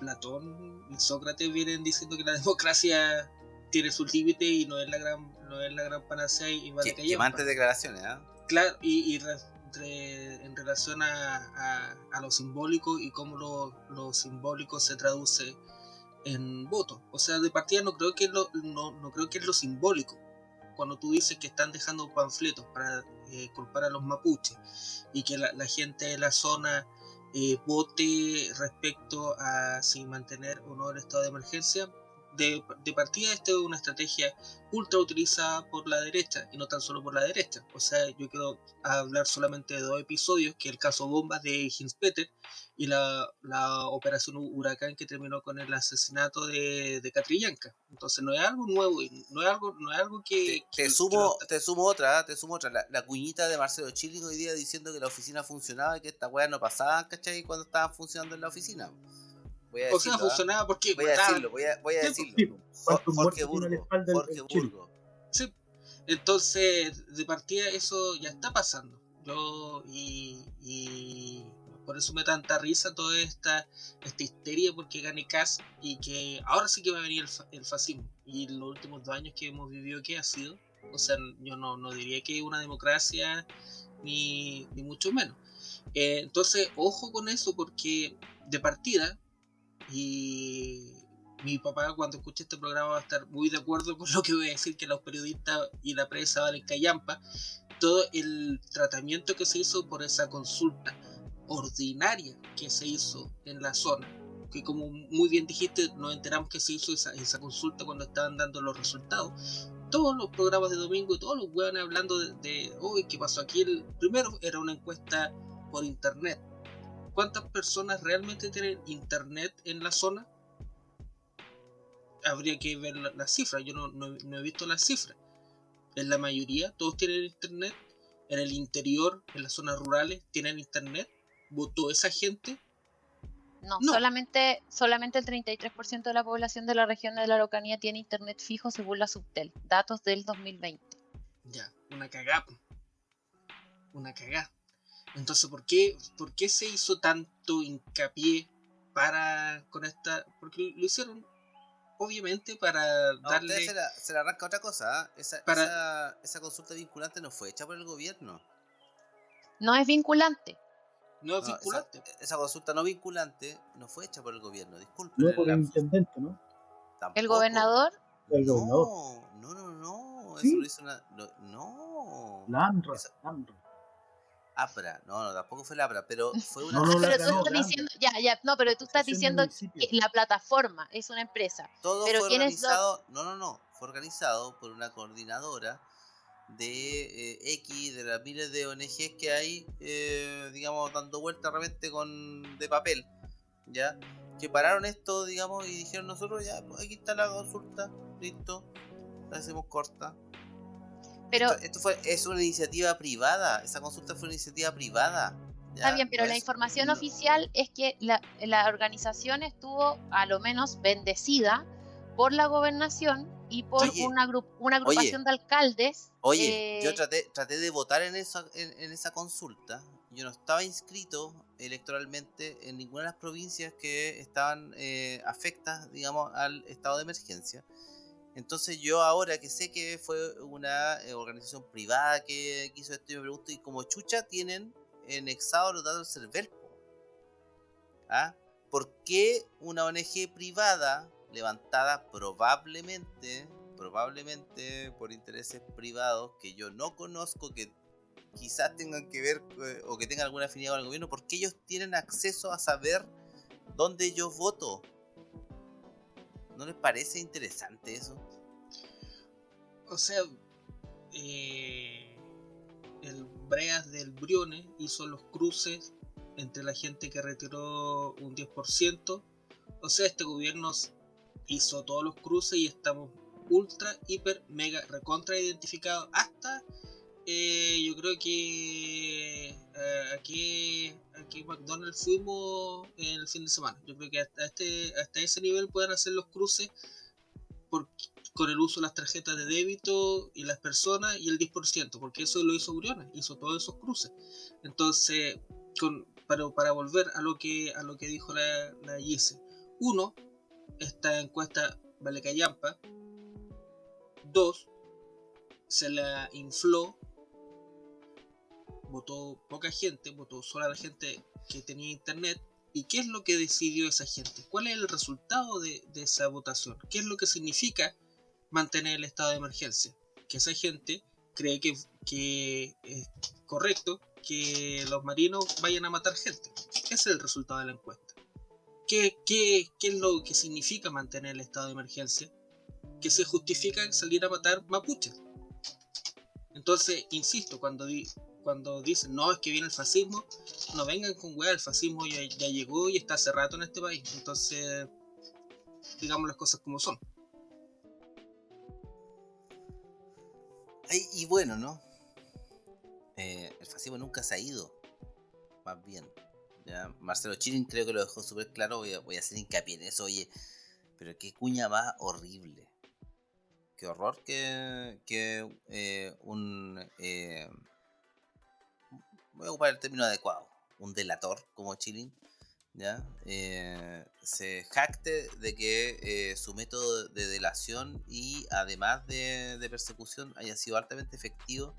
Platón y Sócrates vienen diciendo que la [laughs] democracia tiene sus límites y no es la gran no es la gran panacea y va de declaraciones, ¿eh? Claro, y, en relación a, a, lo simbólico y cómo lo, lo, simbólico se traduce en voto. O sea, de partida no creo que lo, no, no creo que es lo simbólico, cuando tú dices que están dejando panfletos para eh, culpar a los mapuches y que la, gente de la zona eh, vote respecto a si mantener o no el estado de emergencia, de, partida esta es una estrategia ultra utilizada por la derecha y no tan solo por la derecha. O sea, yo quiero hablar solamente de dos episodios, que el caso Bombas de Hinspeter y la, la operación Huracán que terminó con el asesinato de, de Catrillanca. Entonces no es algo nuevo, no es algo, no es algo que... Te, sumo, te sumo otra, te sumo otra. La, cuñita de Marcelo Chile hoy día diciendo que la oficina funcionaba y que esta weá no pasaba, ¿cachai? Cuando estaban funcionando en la oficina. Voy a o sea, ¿ah? funcionaba porque voy a decirlo, voy a, voy a decirlo. Jorge Burgo. Jorge Burgo. Sí. Entonces, de partida eso ya está pasando. Yo y, y por eso me da tanta risa toda esta, esta histeria porque gane Cas y que ahora sí que va a venir el, fascismo. Y los últimos dos años que hemos vivido, ¿qué ha sido? O sea, yo no, no diría que una democracia ni, ni mucho menos. Eh, entonces, ojo con eso porque de partida y mi papá cuando escuche este programa va a estar muy de acuerdo con lo que voy a decir, que los periodistas y la prensa valen callampa. Todo el tratamiento que se hizo por esa consulta ordinaria que se hizo en la zona, que como muy bien dijiste, nos enteramos que se hizo esa, esa consulta cuando estaban dando los resultados. Todos los programas de domingo y todos los hueones hablando de, hoy, ¿qué pasó aquí? El primero era una encuesta por internet, ¿Cuántas personas realmente tienen internet en la zona? Habría que ver las la cifras, yo no, he visto las cifras. En la mayoría, todos tienen internet. En el interior, en las zonas rurales, tienen internet. ¿Votó esa gente? No, Solamente, solamente el 33% de la población de la región de la Araucanía tiene internet fijo según la Subtel, datos del 2020. Ya, una cagada. Una cagada. Entonces, ¿por qué, ¿por qué se hizo tanto hincapié para con esta? Porque lo hicieron obviamente para darle... Se, la, se le arranca otra cosa, ¿ah? esa, esa, esa, consulta vinculante no fue hecha por el gobierno. No es vinculante. No es vinculante. Esa, consulta no vinculante no fue hecha por el gobierno, disculpe. No por el intendente, ¿no? ¿El gobernador? El gobernador. No, no, no, Eso lo hizo una... No. La AMRA, APRA, no, no, tampoco fue la APRA, pero [laughs] fue una. No, pero tú estás diciendo, ya, ya, no, pero tú estás diciendo que la plataforma es una empresa. Todo pero fue organizado, no, no, no, fue organizado por una coordinadora de eh, X, de las miles de ONGs que hay, eh, digamos, dando vuelta repente con de papel, ¿ya? Que pararon esto, digamos, y dijeron nosotros, ya, pues aquí está la consulta, listo, la hacemos corta, pero, esto, fue, es una iniciativa privada, esa consulta fue una iniciativa privada. Está bien, pero la información oficial es que la, la, organización estuvo a lo menos bendecida por la gobernación y por Oye, una, agru- una agrupación de alcaldes. Oye, yo eh, traté, traté de votar en esa, en, en esa consulta. Yo no estaba inscrito electoralmente en ninguna de las provincias que estaban eh, afectas, digamos, al estado de emergencia. Entonces yo ahora que sé que fue una eh, organización privada que, hizo esto, yo me pregunto, ¿y como chucha tienen anexados los datos del CERVEL? ¿Ah? ¿Por qué una ONG privada levantada probablemente, probablemente por intereses privados que yo no conozco, que quizás tengan que ver eh, o que tengan alguna afinidad con el gobierno, ¿por qué ellos tienen acceso a saber dónde yo voto? ¿No les parece interesante eso? O sea, eh, el Breas del Briones hizo los cruces entre la gente que retiró un 10%. O sea, este gobierno hizo todos los cruces y estamos ultra, hiper, mega, recontra identificados. Hasta eh, yo creo que eh, aquí, aquí McDonald's fuimos el fin de semana. Yo creo que hasta, este, hasta ese nivel pueden hacer los cruces por, con el uso de las tarjetas de débito y las personas y el 10%, porque eso lo hizo Briones, hizo todos esos cruces. Entonces, con, para, para volver a lo que a lo que dijo la, la Gise, uno, esta encuesta vale callampa, dos, se la infló, votó poca gente, votó solo la gente que tenía internet, ¿Y qué es lo que decidió esa gente? ¿Cuál es el resultado de, de esa votación? ¿Qué es lo que significa mantener el estado de emergencia? Que esa gente cree que, que es correcto que los marinos vayan a matar gente. Ese es el resultado de la encuesta. ¿Qué, qué, qué es lo que significa mantener el estado de emergencia? Que se justifica salir a matar mapuches. Entonces, insisto, cuando, cuando dicen, no, es que viene el fascismo, no vengan con weá, el fascismo ya, ya llegó y está hace rato en este país. Entonces, digamos las cosas como son. Ay, y bueno, ¿no? Eh, el fascismo nunca se ha ido. Más bien. ¿ya? Marcelo Chirin creo que lo dejó súper claro. Voy a, hacer hincapié en eso. Oye, pero qué cuña más horrible. Qué horror que, que eh, un... eh, voy a ocupar el término adecuado. Un delator como Chirin. ¿Ya? Eh, se jacte de que eh, su método de delación y además de, persecución haya sido altamente efectivo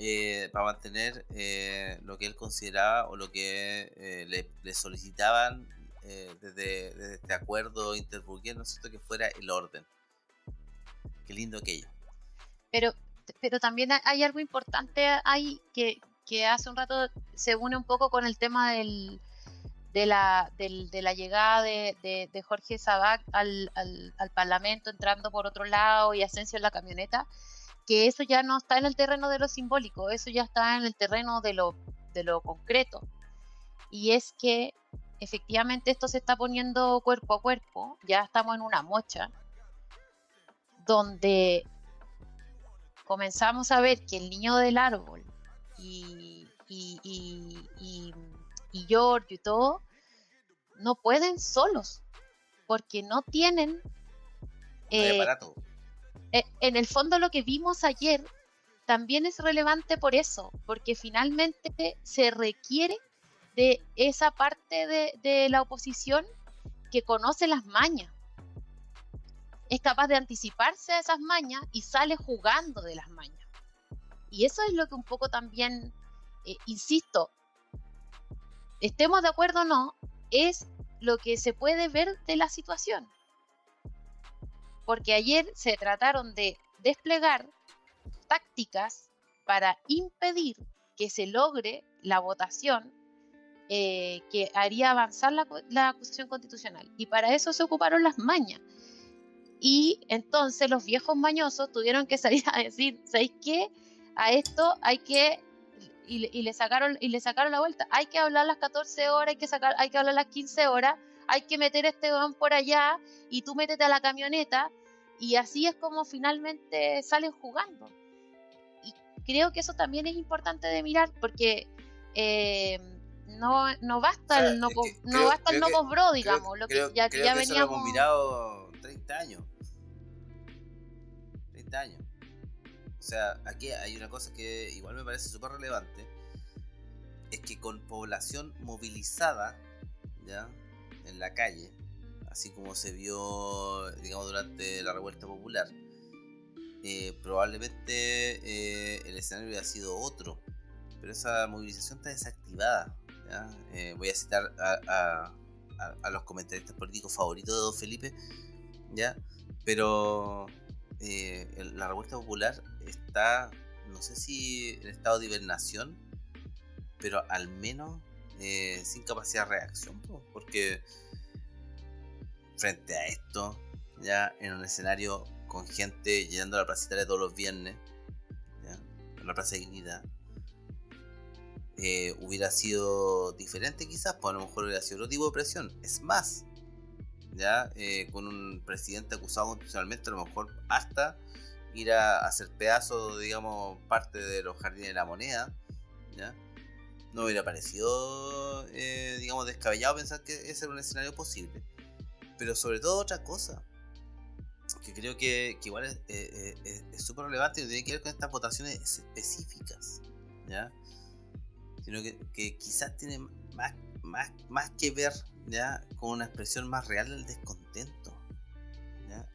eh, para mantener lo que él consideraba o lo que le, solicitaban desde, este acuerdo interburgués, ¿no es cierto? Que fuera el orden. Qué lindo aquello. Pero, pero también ha- hay algo importante ahí que, que hace un rato se une un poco con el tema del, de, la, del- de la llegada de, Jorge Sabac al Parlamento, entrando por otro lado y Asensio en la camioneta, que eso ya no está en el terreno de lo simbólico, eso ya está en el terreno de lo, de lo concreto. Y es que efectivamente esto se está poniendo cuerpo a cuerpo, ya estamos en una mocha, donde comenzamos a ver que el niño del árbol y, y, y, y, y Giorgio y todo no pueden solos porque no tienen eh, aparato. eh, en el fondo lo que vimos ayer también es relevante por eso, porque finalmente se requiere de esa parte de, de la oposición que conoce las mañas. Es capaz de anticiparse a esas mañas y sale jugando de las mañas. Y eso es lo que un poco también, eh, insisto, estemos de acuerdo o no, es lo que se puede ver de la situación porque ayer se trataron de desplegar tácticas para impedir que se logre la votación eh, que haría avanzar la, la acusación constitucional. Y para eso se ocuparon las mañas. Y entonces los viejos mañosos tuvieron que salir a decir, ¿sabéis qué? A esto hay que... Y, le- y le sacaron, y le sacaron la vuelta. Hay que hablar las 14 horas, hay que, sacar, hay que hablar las 15 horas, hay que meter este weón por allá y tú métete a la camioneta y así es como finalmente salen jugando. Y creo que eso también es importante de mirar porque eh, no, no basta O sea, el no, no basta el no que- Creo- digamos, lo que creo- ya, ya que eso lo hemos veníamos. mirado 30 años. 30 años. O sea, aquí hay una cosa que igual me parece súper relevante, es que con población movilizada, ¿ya? En la calle, así como se vio, digamos, durante la revuelta popular, eh, probablemente eh, el escenario hubiera sido otro, pero esa movilización está desactivada. Eh, voy a citar a, a, los comentaristas políticos favoritos de Don Felipe, ¿ya? pero la revuelta popular está, no sé si en estado de hibernación, pero al menos sin capacidad de reacción, porque frente a esto, ya en un escenario con gente llenando la plaza todos los viernes, en la Plaza de eh, hubiera sido diferente quizás, pues a lo mejor hubiera sido otro tipo de presión. Es más, ya eh, con un presidente acusado constitucionalmente, a lo mejor hasta ir a hacer pedazos, digamos, parte de los jardines de la moneda, ¿ya? no hubiera parecido, eh, digamos, descabellado pensar que ese era un escenario posible. Pero sobre todo otra cosa, que creo que, igual es súper relevante y tiene que ver con estas votaciones específicas, ¿ya? Sino que, quizás tiene más, más, más que ver, ¿ya? Con una expresión más real del descontento, ¿ya?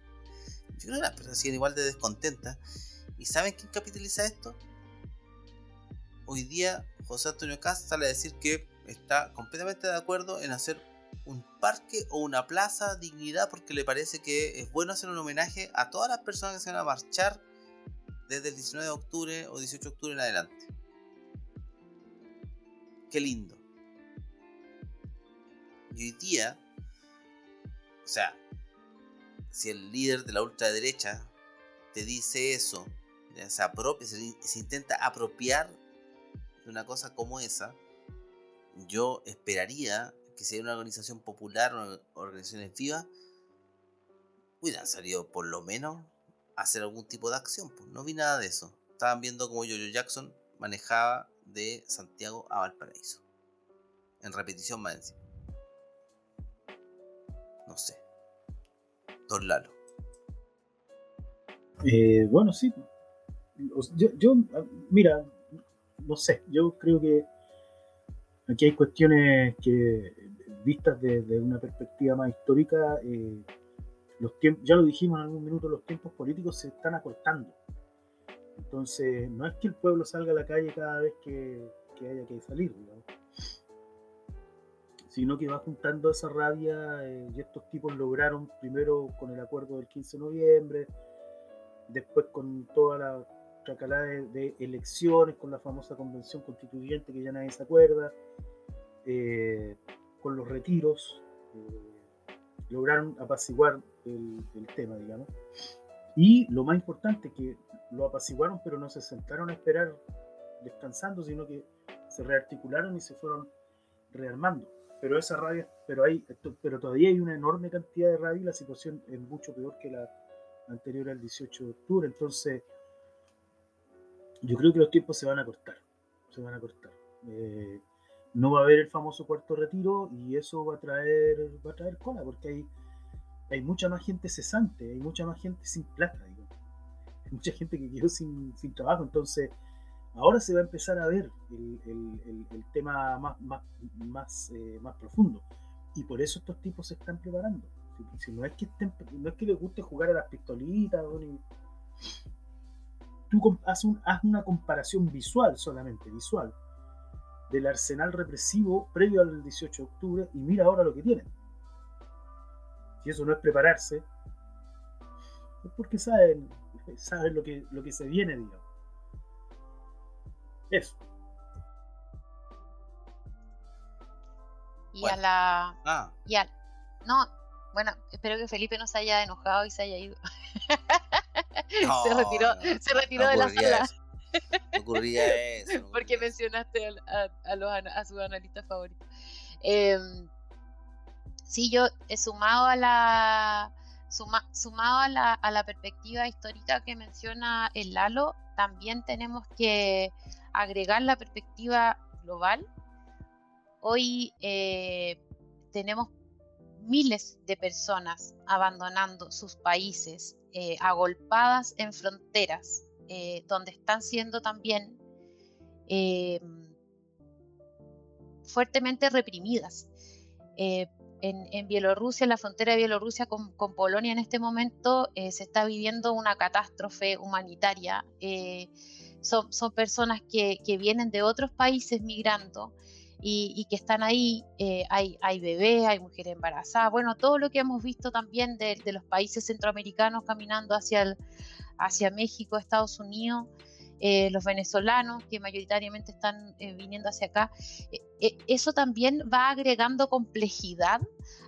Yo creo que las personas siguen igual de descontentas. ¿Y saben quién capitaliza esto? Hoy día José Antonio Cast sale a decir que está completamente de acuerdo en hacer un parque o una plaza dignidad porque le parece que es bueno hacer un homenaje a todas las personas que se van a marchar desde el 19 de octubre o 18 de octubre en adelante. Qué lindo. Y hoy o sea, si el líder de la ultraderecha te dice eso, ya se, se intenta apropiar de una cosa como esa, yo esperaría que si hay una organización popular, una organizaciones vivas, hubieran salido por lo menos a hacer algún tipo de acción. Pues no vi nada de eso. Estaban viendo cómo Jojo Jackson manejaba de Santiago a Valparaíso. En repetición más. No sé. Don Lalo. Eh, bueno, sí. yo, mira, no sé, yo creo que aquí hay cuestiones que vistas desde una perspectiva más histórica, eh, los ya lo dijimos en algún minuto, los tiempos políticos se están acortando. Entonces, no es que el pueblo salga a la calle cada vez que, haya que salir, sino que va juntando esa rabia eh, y estos tipos lograron primero con el acuerdo del 15 de noviembre, después con toda la tracalada de, elecciones, con la famosa convención constituyente que ya nadie se acuerda, eh, con los retiros, eh, lograron apaciguar el, tema, digamos. Y lo más importante, que lo apaciguaron, pero no se sentaron a esperar descansando, sino que se rearticularon y se fueron rearmando. Pero esa rabia, pero, hay, pero todavía hay una enorme cantidad de rabia y la situación es mucho peor que la anterior al 18 de octubre. Entonces, yo creo que los tiempos se van a cortar. Se van a cortar. Eh, no va a haber el famoso cuarto retiro y eso va a traer, va a traer cola, porque hay, hay mucha más gente cesante, hay mucha más gente sin plata, digo. hay mucha gente que quedó sin, sin trabajo, entonces ahora se va a empezar a ver el, tema más, más, más, eh, más profundo. Y por eso estos tipos se están preparando. Si, no, es que no es que les guste jugar a las pistolitas, tú haz una comparación visual solamente, visual del arsenal represivo previo al 18 de octubre y mira ahora lo que tienen. Si eso no es prepararse, es porque saben, saben lo, que, lo que se viene, digamos. Eso. Y a la. Ah. Y a, no, bueno, espero que Felipe no se haya enojado y se haya ido. [laughs] se retiró, se retiró de la sala ocurría eso. [laughs] Porque mencionaste a, los, a sus analistas favoritos. Em, sí, yo he sumado a la. sumado a la, a la perspectiva histórica que menciona el Lalo, también tenemos que agregar la perspectiva global. Hoy eh, tenemos miles de personas abandonando sus países eh, agolpadas en fronteras, donde están siendo también fuertemente reprimidas. En, Bielorrusia, en la frontera de Bielorrusia con, Polonia en este momento, se está viviendo una catástrofe humanitaria. Son, son, personas que, que, vienen de otros países migrando y, que están ahí. Eh, hay, hay bebés, hay mujeres embarazadas, bueno, todo lo que hemos visto también de, los países centroamericanos caminando hacia, el, hacia México, Estados Unidos. Eh, los venezolanos que mayoritariamente están eh, viniendo hacia acá, eso también va agregando complejidad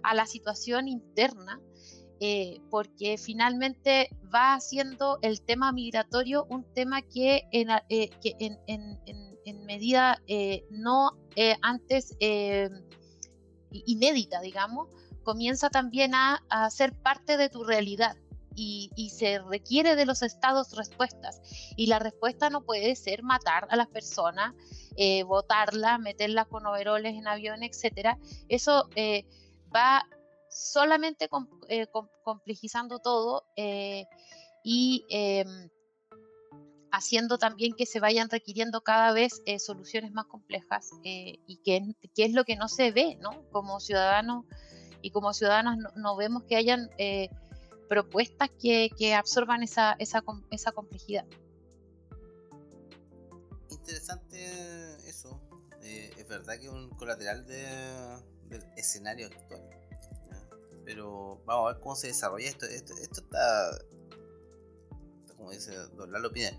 a la situación interna, porque finalmente va haciendo el tema migratorio un tema que en, que en, en medida no eh, antes eh, inédita, digamos, comienza también a, ser parte de tu realidad. Y, se requiere de los estados respuestas. Y la respuesta no puede ser matar a las personas, eh, meterlas con overoles en avión, etc. Eso va solamente complejizando todo y em, haciendo también que se vayan requiriendo cada vez eh, soluciones más complejas eh, y que, es lo que no se ve, ¿no? Como ciudadanos y como ciudadanos no, vemos que hayan eh, propuestas que, absorban esa, esa, esa complejidad. Interesante eso. es verdad que es un colateral del escenario actual. Pero vamos a ver cómo se desarrolla esto. Esto, está como dice Don Lalo Pineda.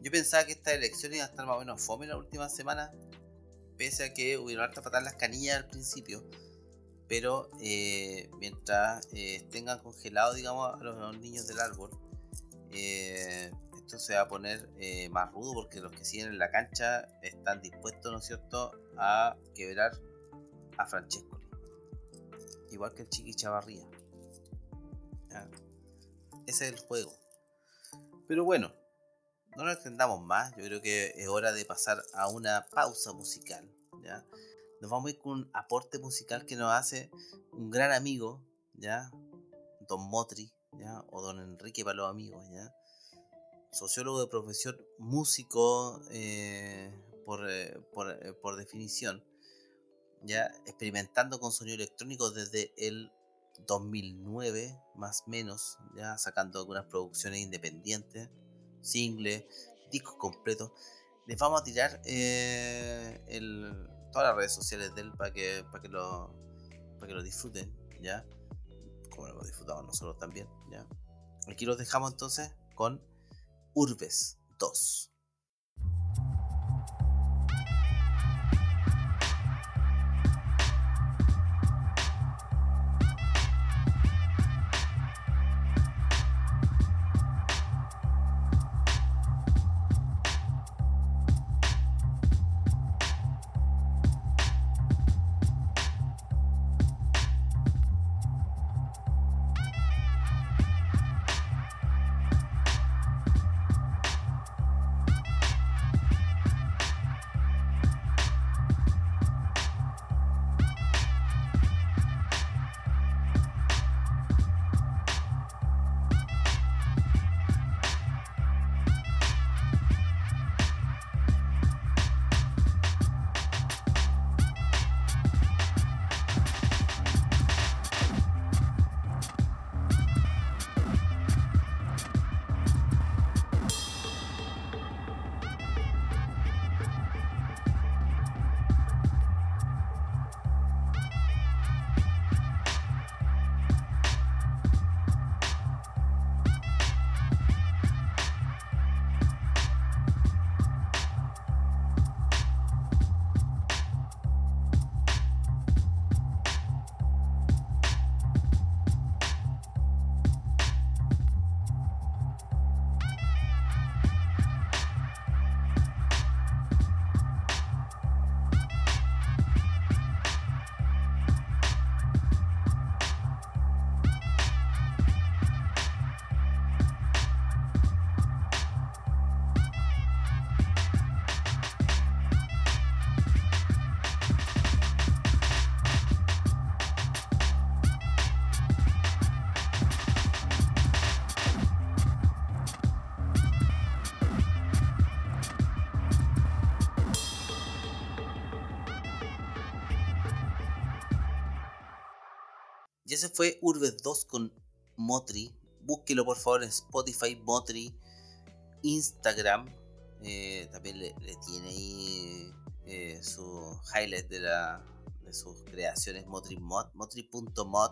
Yo pensaba que esta elección iba a estar más o menos fome la última semana, pese a que hubieron harta patar las canillas al principio. Pero eh, mientras eh, tengan congelado, digamos, a los, niños del árbol, eh, esto se va a poner más rudo porque los que siguen en la cancha están dispuestos, ¿no es cierto?, a quebrar a Francesco. Igual que el Chiqui Chavarría. Ese es el juego. Pero bueno, no nos extendamos más. Yo creo que es hora de pasar a una pausa musical. ¿ya? Nos vamos a ir con un aporte musical que nos hace un gran amigo, ¿ya? Don Motri, ¿ya? O Don Enrique para los amigos, ¿ya? Sociólogo de profesión, músico eh, por, eh, eh, por, definición, ¿ya? Experimentando con sonido electrónico desde el 2009, más menos, ya sacando algunas producciones independientes, singles, discos completos. Les vamos a tirar eh, el, todas las redes sociales de él para que, para que, lo, para que lo disfruten, ¿ya? Como lo disfrutamos nosotros también, ¿ya? Aquí los dejamos entonces con Urbes 2. Fue Urbes 2 con Motri. Búsquelo por favor en Spotify, Motri, Instagram. Eh, también le, tiene ahí eh, su highlight de, la, de sus creaciones MotriMod, motri.mod.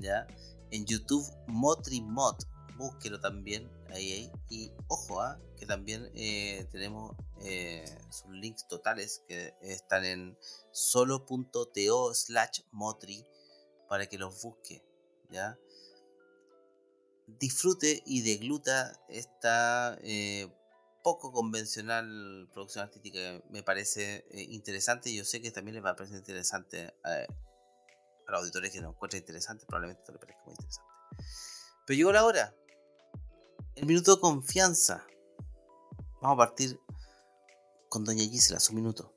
¿ya? En YouTube, MotriMod. Búsquelo también. Ahí. Y ojo, ¿ah? que también eh, tenemos sus links totales que están en solo.to slash motri para que los busque. ¿ya? Disfrute y degluta esta eh, poco convencional producción artística me parece eh, interesante yo sé que también les va a parecer interesante a los auditores que nos encuentren interesante, probablemente esto les parezca muy interesante. Pero llegó la hora, el minuto de confianza. Vamos a partir con Doña Gisela, su minuto.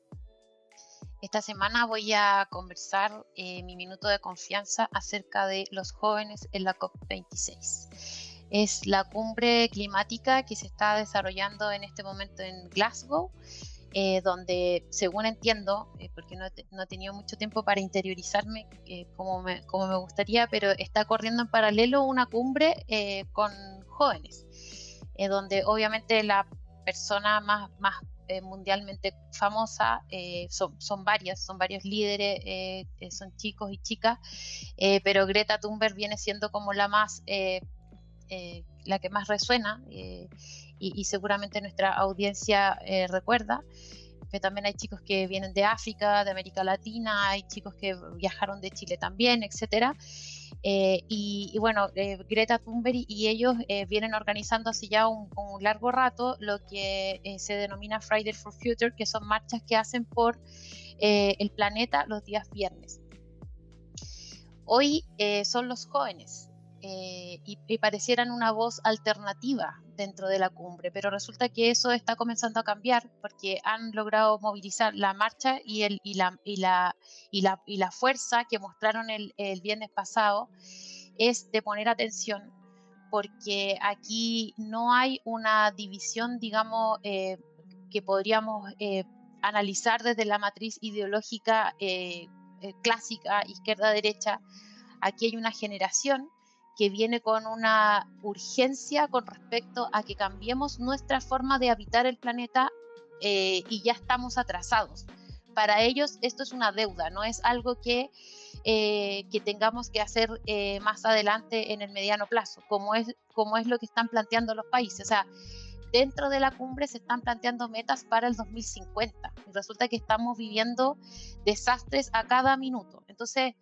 Esta semana voy a conversar eh, mi minuto de confianza acerca de los jóvenes en la COP26. Es la cumbre climática que se está desarrollando en este momento en Glasgow, eh, donde, según entiendo, eh, porque no he, tenido mucho tiempo para interiorizarme como, me, como, me, gustaría, pero está corriendo en paralelo una cumbre con jóvenes, donde obviamente la persona más eh, mundialmente famosa, eh, son, son, varias, son varios líderes, eh, son chicos y chicas, pero Greta Thunberg viene siendo como la más, la que más resuena y, seguramente nuestra audiencia recuerda. Pero también hay chicos que vienen de África, de América Latina, hay chicos que viajaron de Chile también, etcétera. Eh, y, bueno, eh, Greta Thunberg y ellos eh, vienen organizando hace ya un, largo rato lo que se denomina Friday for Future, que son marchas que hacen por el planeta los días viernes. Hoy son los jóvenes y, y parecieran una voz alternativa dentro de la cumbre, pero resulta que eso está comenzando a cambiar porque han logrado movilizar la marcha y, el, y, la, y, la, y, la, y la fuerza que mostraron el, el viernes pasado es de poner atención porque aquí no hay una división, digamos, eh, que podríamos eh, analizar desde la matriz ideológica eh, clásica, izquierda-derecha. Aquí hay una generación que viene con una urgencia con respecto a que cambiemos nuestra forma de habitar el planeta eh, y ya estamos atrasados. Para ellos esto es una deuda, no es algo que, eh, que tengamos que hacer eh, más adelante en el mediano plazo, como es, como es lo que están planteando los países. O sea, dentro de la cumbre se están planteando metas para el 2050 y resulta que estamos viviendo desastres a cada minuto. Entonces,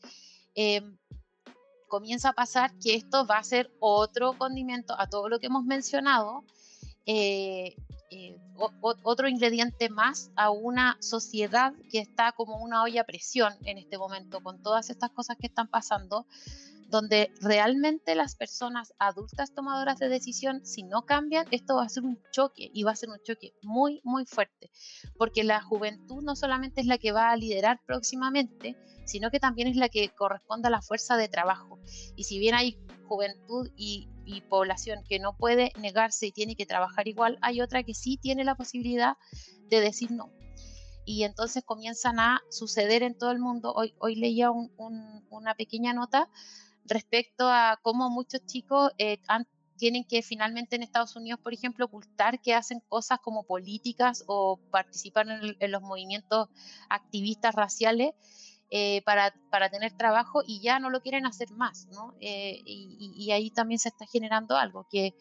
comienza a pasar que esto va a ser otro condimento a todo lo que hemos mencionado, eh, eh, otro ingrediente más a una sociedad que está como una olla a presión en este momento con todas estas cosas que están pasando, donde realmente las personas adultas tomadoras de decisión, si no cambian, esto va a ser un choque y va a ser un choque muy, muy fuerte, porque la juventud no solamente es la que va a liderar próximamente, sino que también es la que corresponde a la fuerza de trabajo. Y si bien hay juventud y, población que no puede negarse y tiene que trabajar igual, hay otra que sí tiene la posibilidad de decir no. Y entonces comienzan a suceder en todo el mundo. Hoy, hoy leía una pequeña nota respecto a cómo muchos chicos eh, tienen que finalmente en Estados Unidos, por ejemplo, ocultar que hacen cosas como políticas o participar en los movimientos activistas raciales eh, para, para, tener trabajo y ya no lo quieren hacer más, ¿no? Eh, y, ahí también se está generando algo, que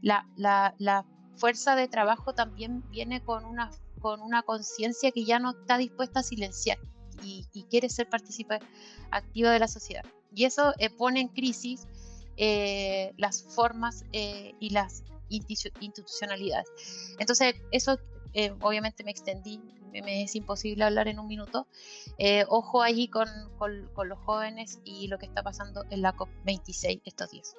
la, la, fuerza de trabajo también viene con una, con una conciencia que ya no está dispuesta a silenciar y, quiere ser participa activa de la sociedad. Y eso eh, pone en crisis las formas y las institucionalidades. Entonces, eso obviamente me extendí me es imposible hablar en un minuto. Eh, ojo allí con, con, los jóvenes y lo que está pasando en la COP26 estos días.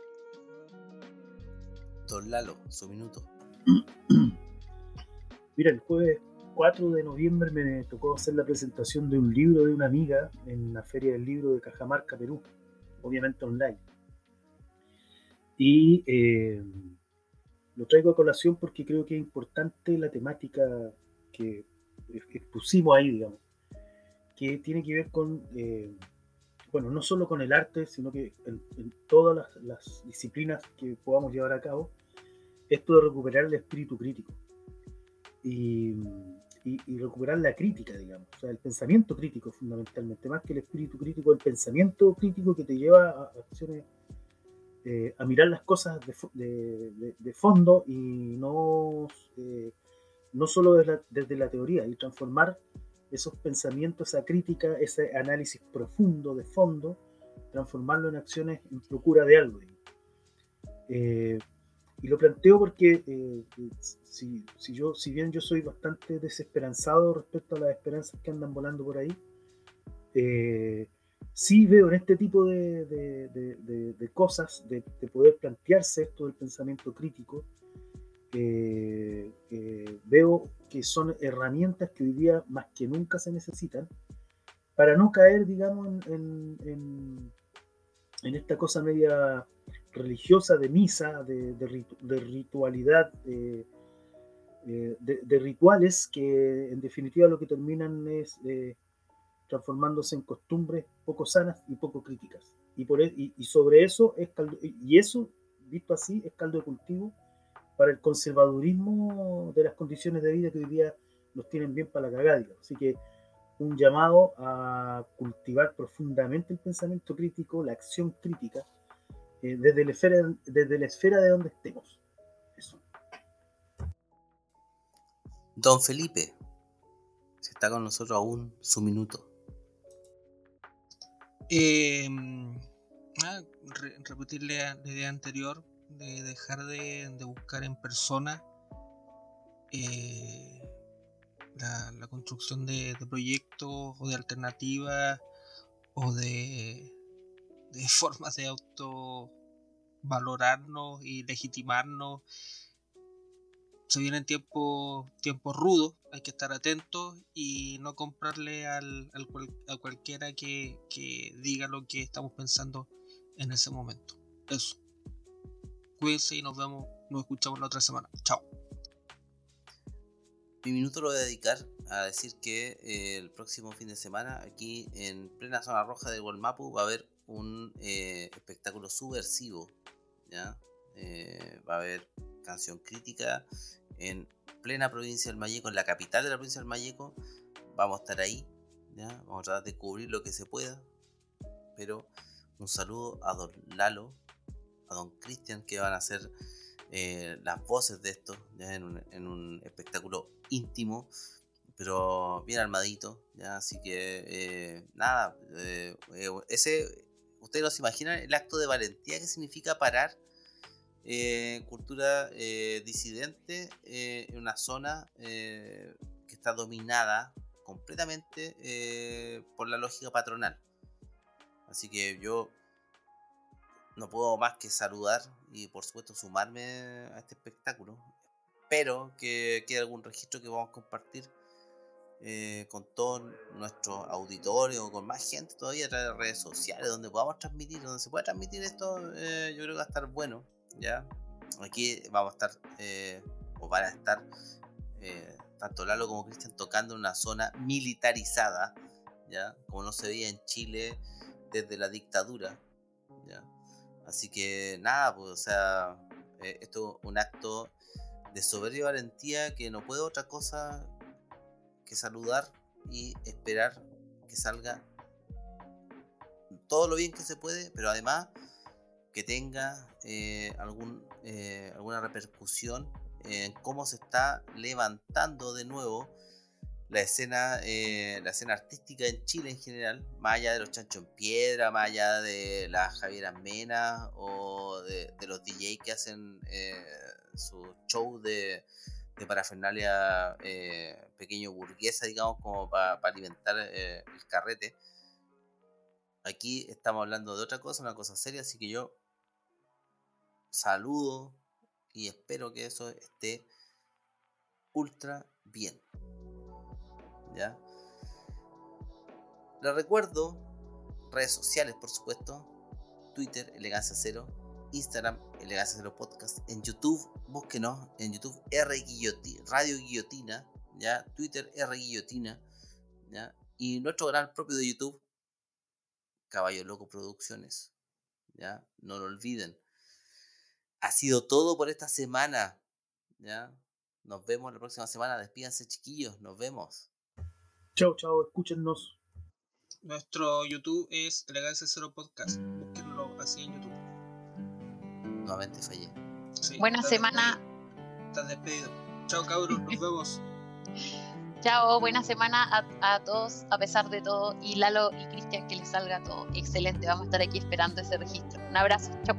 Don Lalo, su minuto. [clears throat] Mira, el jueves 4 de noviembre me tocó hacer la presentación de un libro de una amiga en la Feria del Libro de Cajamarca, Perú, obviamente online. Y eh, lo traigo a colación porque creo que es importante la temática que expusimos ahí, digamos, que tiene que ver con, eh, bueno, no solo con el arte, sino que en, todas las, las, disciplinas que podamos llevar a cabo, esto de recuperar el espíritu crítico y, y, recuperar la crítica, digamos, o sea, el pensamiento crítico fundamentalmente, más que el espíritu crítico, el pensamiento crítico que te lleva a acciones, eh, a mirar las cosas de, de, fondo y no, eh, no solo desde la, desde la teoría, y transformar esos pensamientos, esa crítica, ese análisis profundo de fondo, transformarlo en acciones en procura de algo. Eh, y lo planteo porque eh, si, si, yo, si bien yo soy bastante desesperanzado respecto a las esperanzas que andan volando por ahí, eh, sí veo en este tipo de, de, cosas, de, poder plantearse esto del pensamiento crítico, veo que son herramientas que hoy día más que nunca se necesitan para no caer, digamos, en, en esta cosa media religiosa de misa, de, de, ritualidad, eh, de, rituales que en definitiva lo que terminan es eh, transformándose en costumbres poco sanas y poco críticas. Y, por, e, y, sobre eso es y eso, visto así, es caldo de cultivo para el conservadurismo de las condiciones de vida que hoy día nos tienen bien para la cagada. Así que un llamado a cultivar profundamente el pensamiento crítico, la acción crítica, eh, desde, la esfera, desde la esfera de donde estemos. Eso. Don Felipe, si está con nosotros aún su minuto. Eh, ah, repetirle la idea anterior de dejar de, buscar en persona eh, la, construcción de, proyectos o de alternativas o de, de [laughs] formas de auto valorarnos y legitimarnos. Se vienen tiempos tiempos rudos, hay que estar atentos y no comprarle al, a cualquiera que, que diga lo que estamos pensando en ese momento. Eso. Cuídense y nos vemos, nos escuchamos la otra semana. Chao. Mi minuto lo voy a dedicar a decir que eh, el próximo fin de semana, aquí en plena zona roja de Gualmapu, va a haber un eh, espectáculo subversivo. ¿ya? Eh, va a haber canción crítica en plena provincia del Mayeco, en la capital de la provincia del Mayeco. Vamos a estar ahí. ¿ya? Vamos a tratar de cubrir lo que se pueda. Pero un saludo a don Lalo, a don Cristian, que van a ser eh, las voces de esto En, un, espectáculo íntimo, pero bien armadito. ¿ya? Así que nada, ese, ustedes no se imaginan el acto de valentía que significa parar cultura disidente en una zona que está dominada completamente por la lógica patronal. Así que yo no puedo más que saludar y por supuesto sumarme a este espectáculo. Espero que quede algún registro que vamos a compartir eh, con todos nuestros auditores o con más gente todavía a través de redes sociales donde podamos transmitir, donde se pueda transmitir esto, eh, yo creo que va a estar bueno. ¿ya? Aquí vamos a estar, eh, o van a estar, tanto Lalo como Cristian tocando en una zona militarizada, ¿ya? como no se veía en Chile desde la dictadura. ¿ya? Así que nada, pues, o sea, esto es un acto de soberbia valentía que no puede otra cosa que saludar y esperar que salga todo lo bien que se puede, pero además que tenga eh, algún, eh, alguna repercusión en cómo se está levantando de nuevo la escena, eh, la escena artística en Chile en general, más allá de los Chancho en Piedra, más allá de la Javiera Mena o de, los DJ que hacen eh, su show de, de parafernalia eh, pequeño burguesa, digamos, como para alimentar el carrete. Aquí estamos hablando de otra cosa, una cosa seria, así que yo saludo y espero que eso esté ultra bien. ¿ya? Les recuerdo, redes sociales por supuesto, Twitter, Elegancia Cero, Instagram, Elegancia Cero Podcast, en YouTube, búsquenos, en YouTube R Guillotina, Radio Guillotina, ¿ya? Twitter R Guillotina, ¿ya? Y nuestro canal propio de YouTube, Caballo Loco Producciones. ¿Ya? No lo olviden. Ha sido todo por esta semana. ¿Ya? Nos vemos la próxima semana. Despídanse, chiquillos. Nos vemos. Chao, chao. Escúchenos. Nuestro YouTube es Elegancia Cero Podcast. Búsquenlo así en YouTube. Nuevamente fallé. Sí, Buena estás semana. despedido. Estás despedido. Chao, cabros. Nos [laughs] vemos. Chao, buena semana a, a todos, a pesar de todo. Y Lalo y Cristian, que les salga todo excelente. Vamos a estar aquí esperando ese registro. Un abrazo. Chao.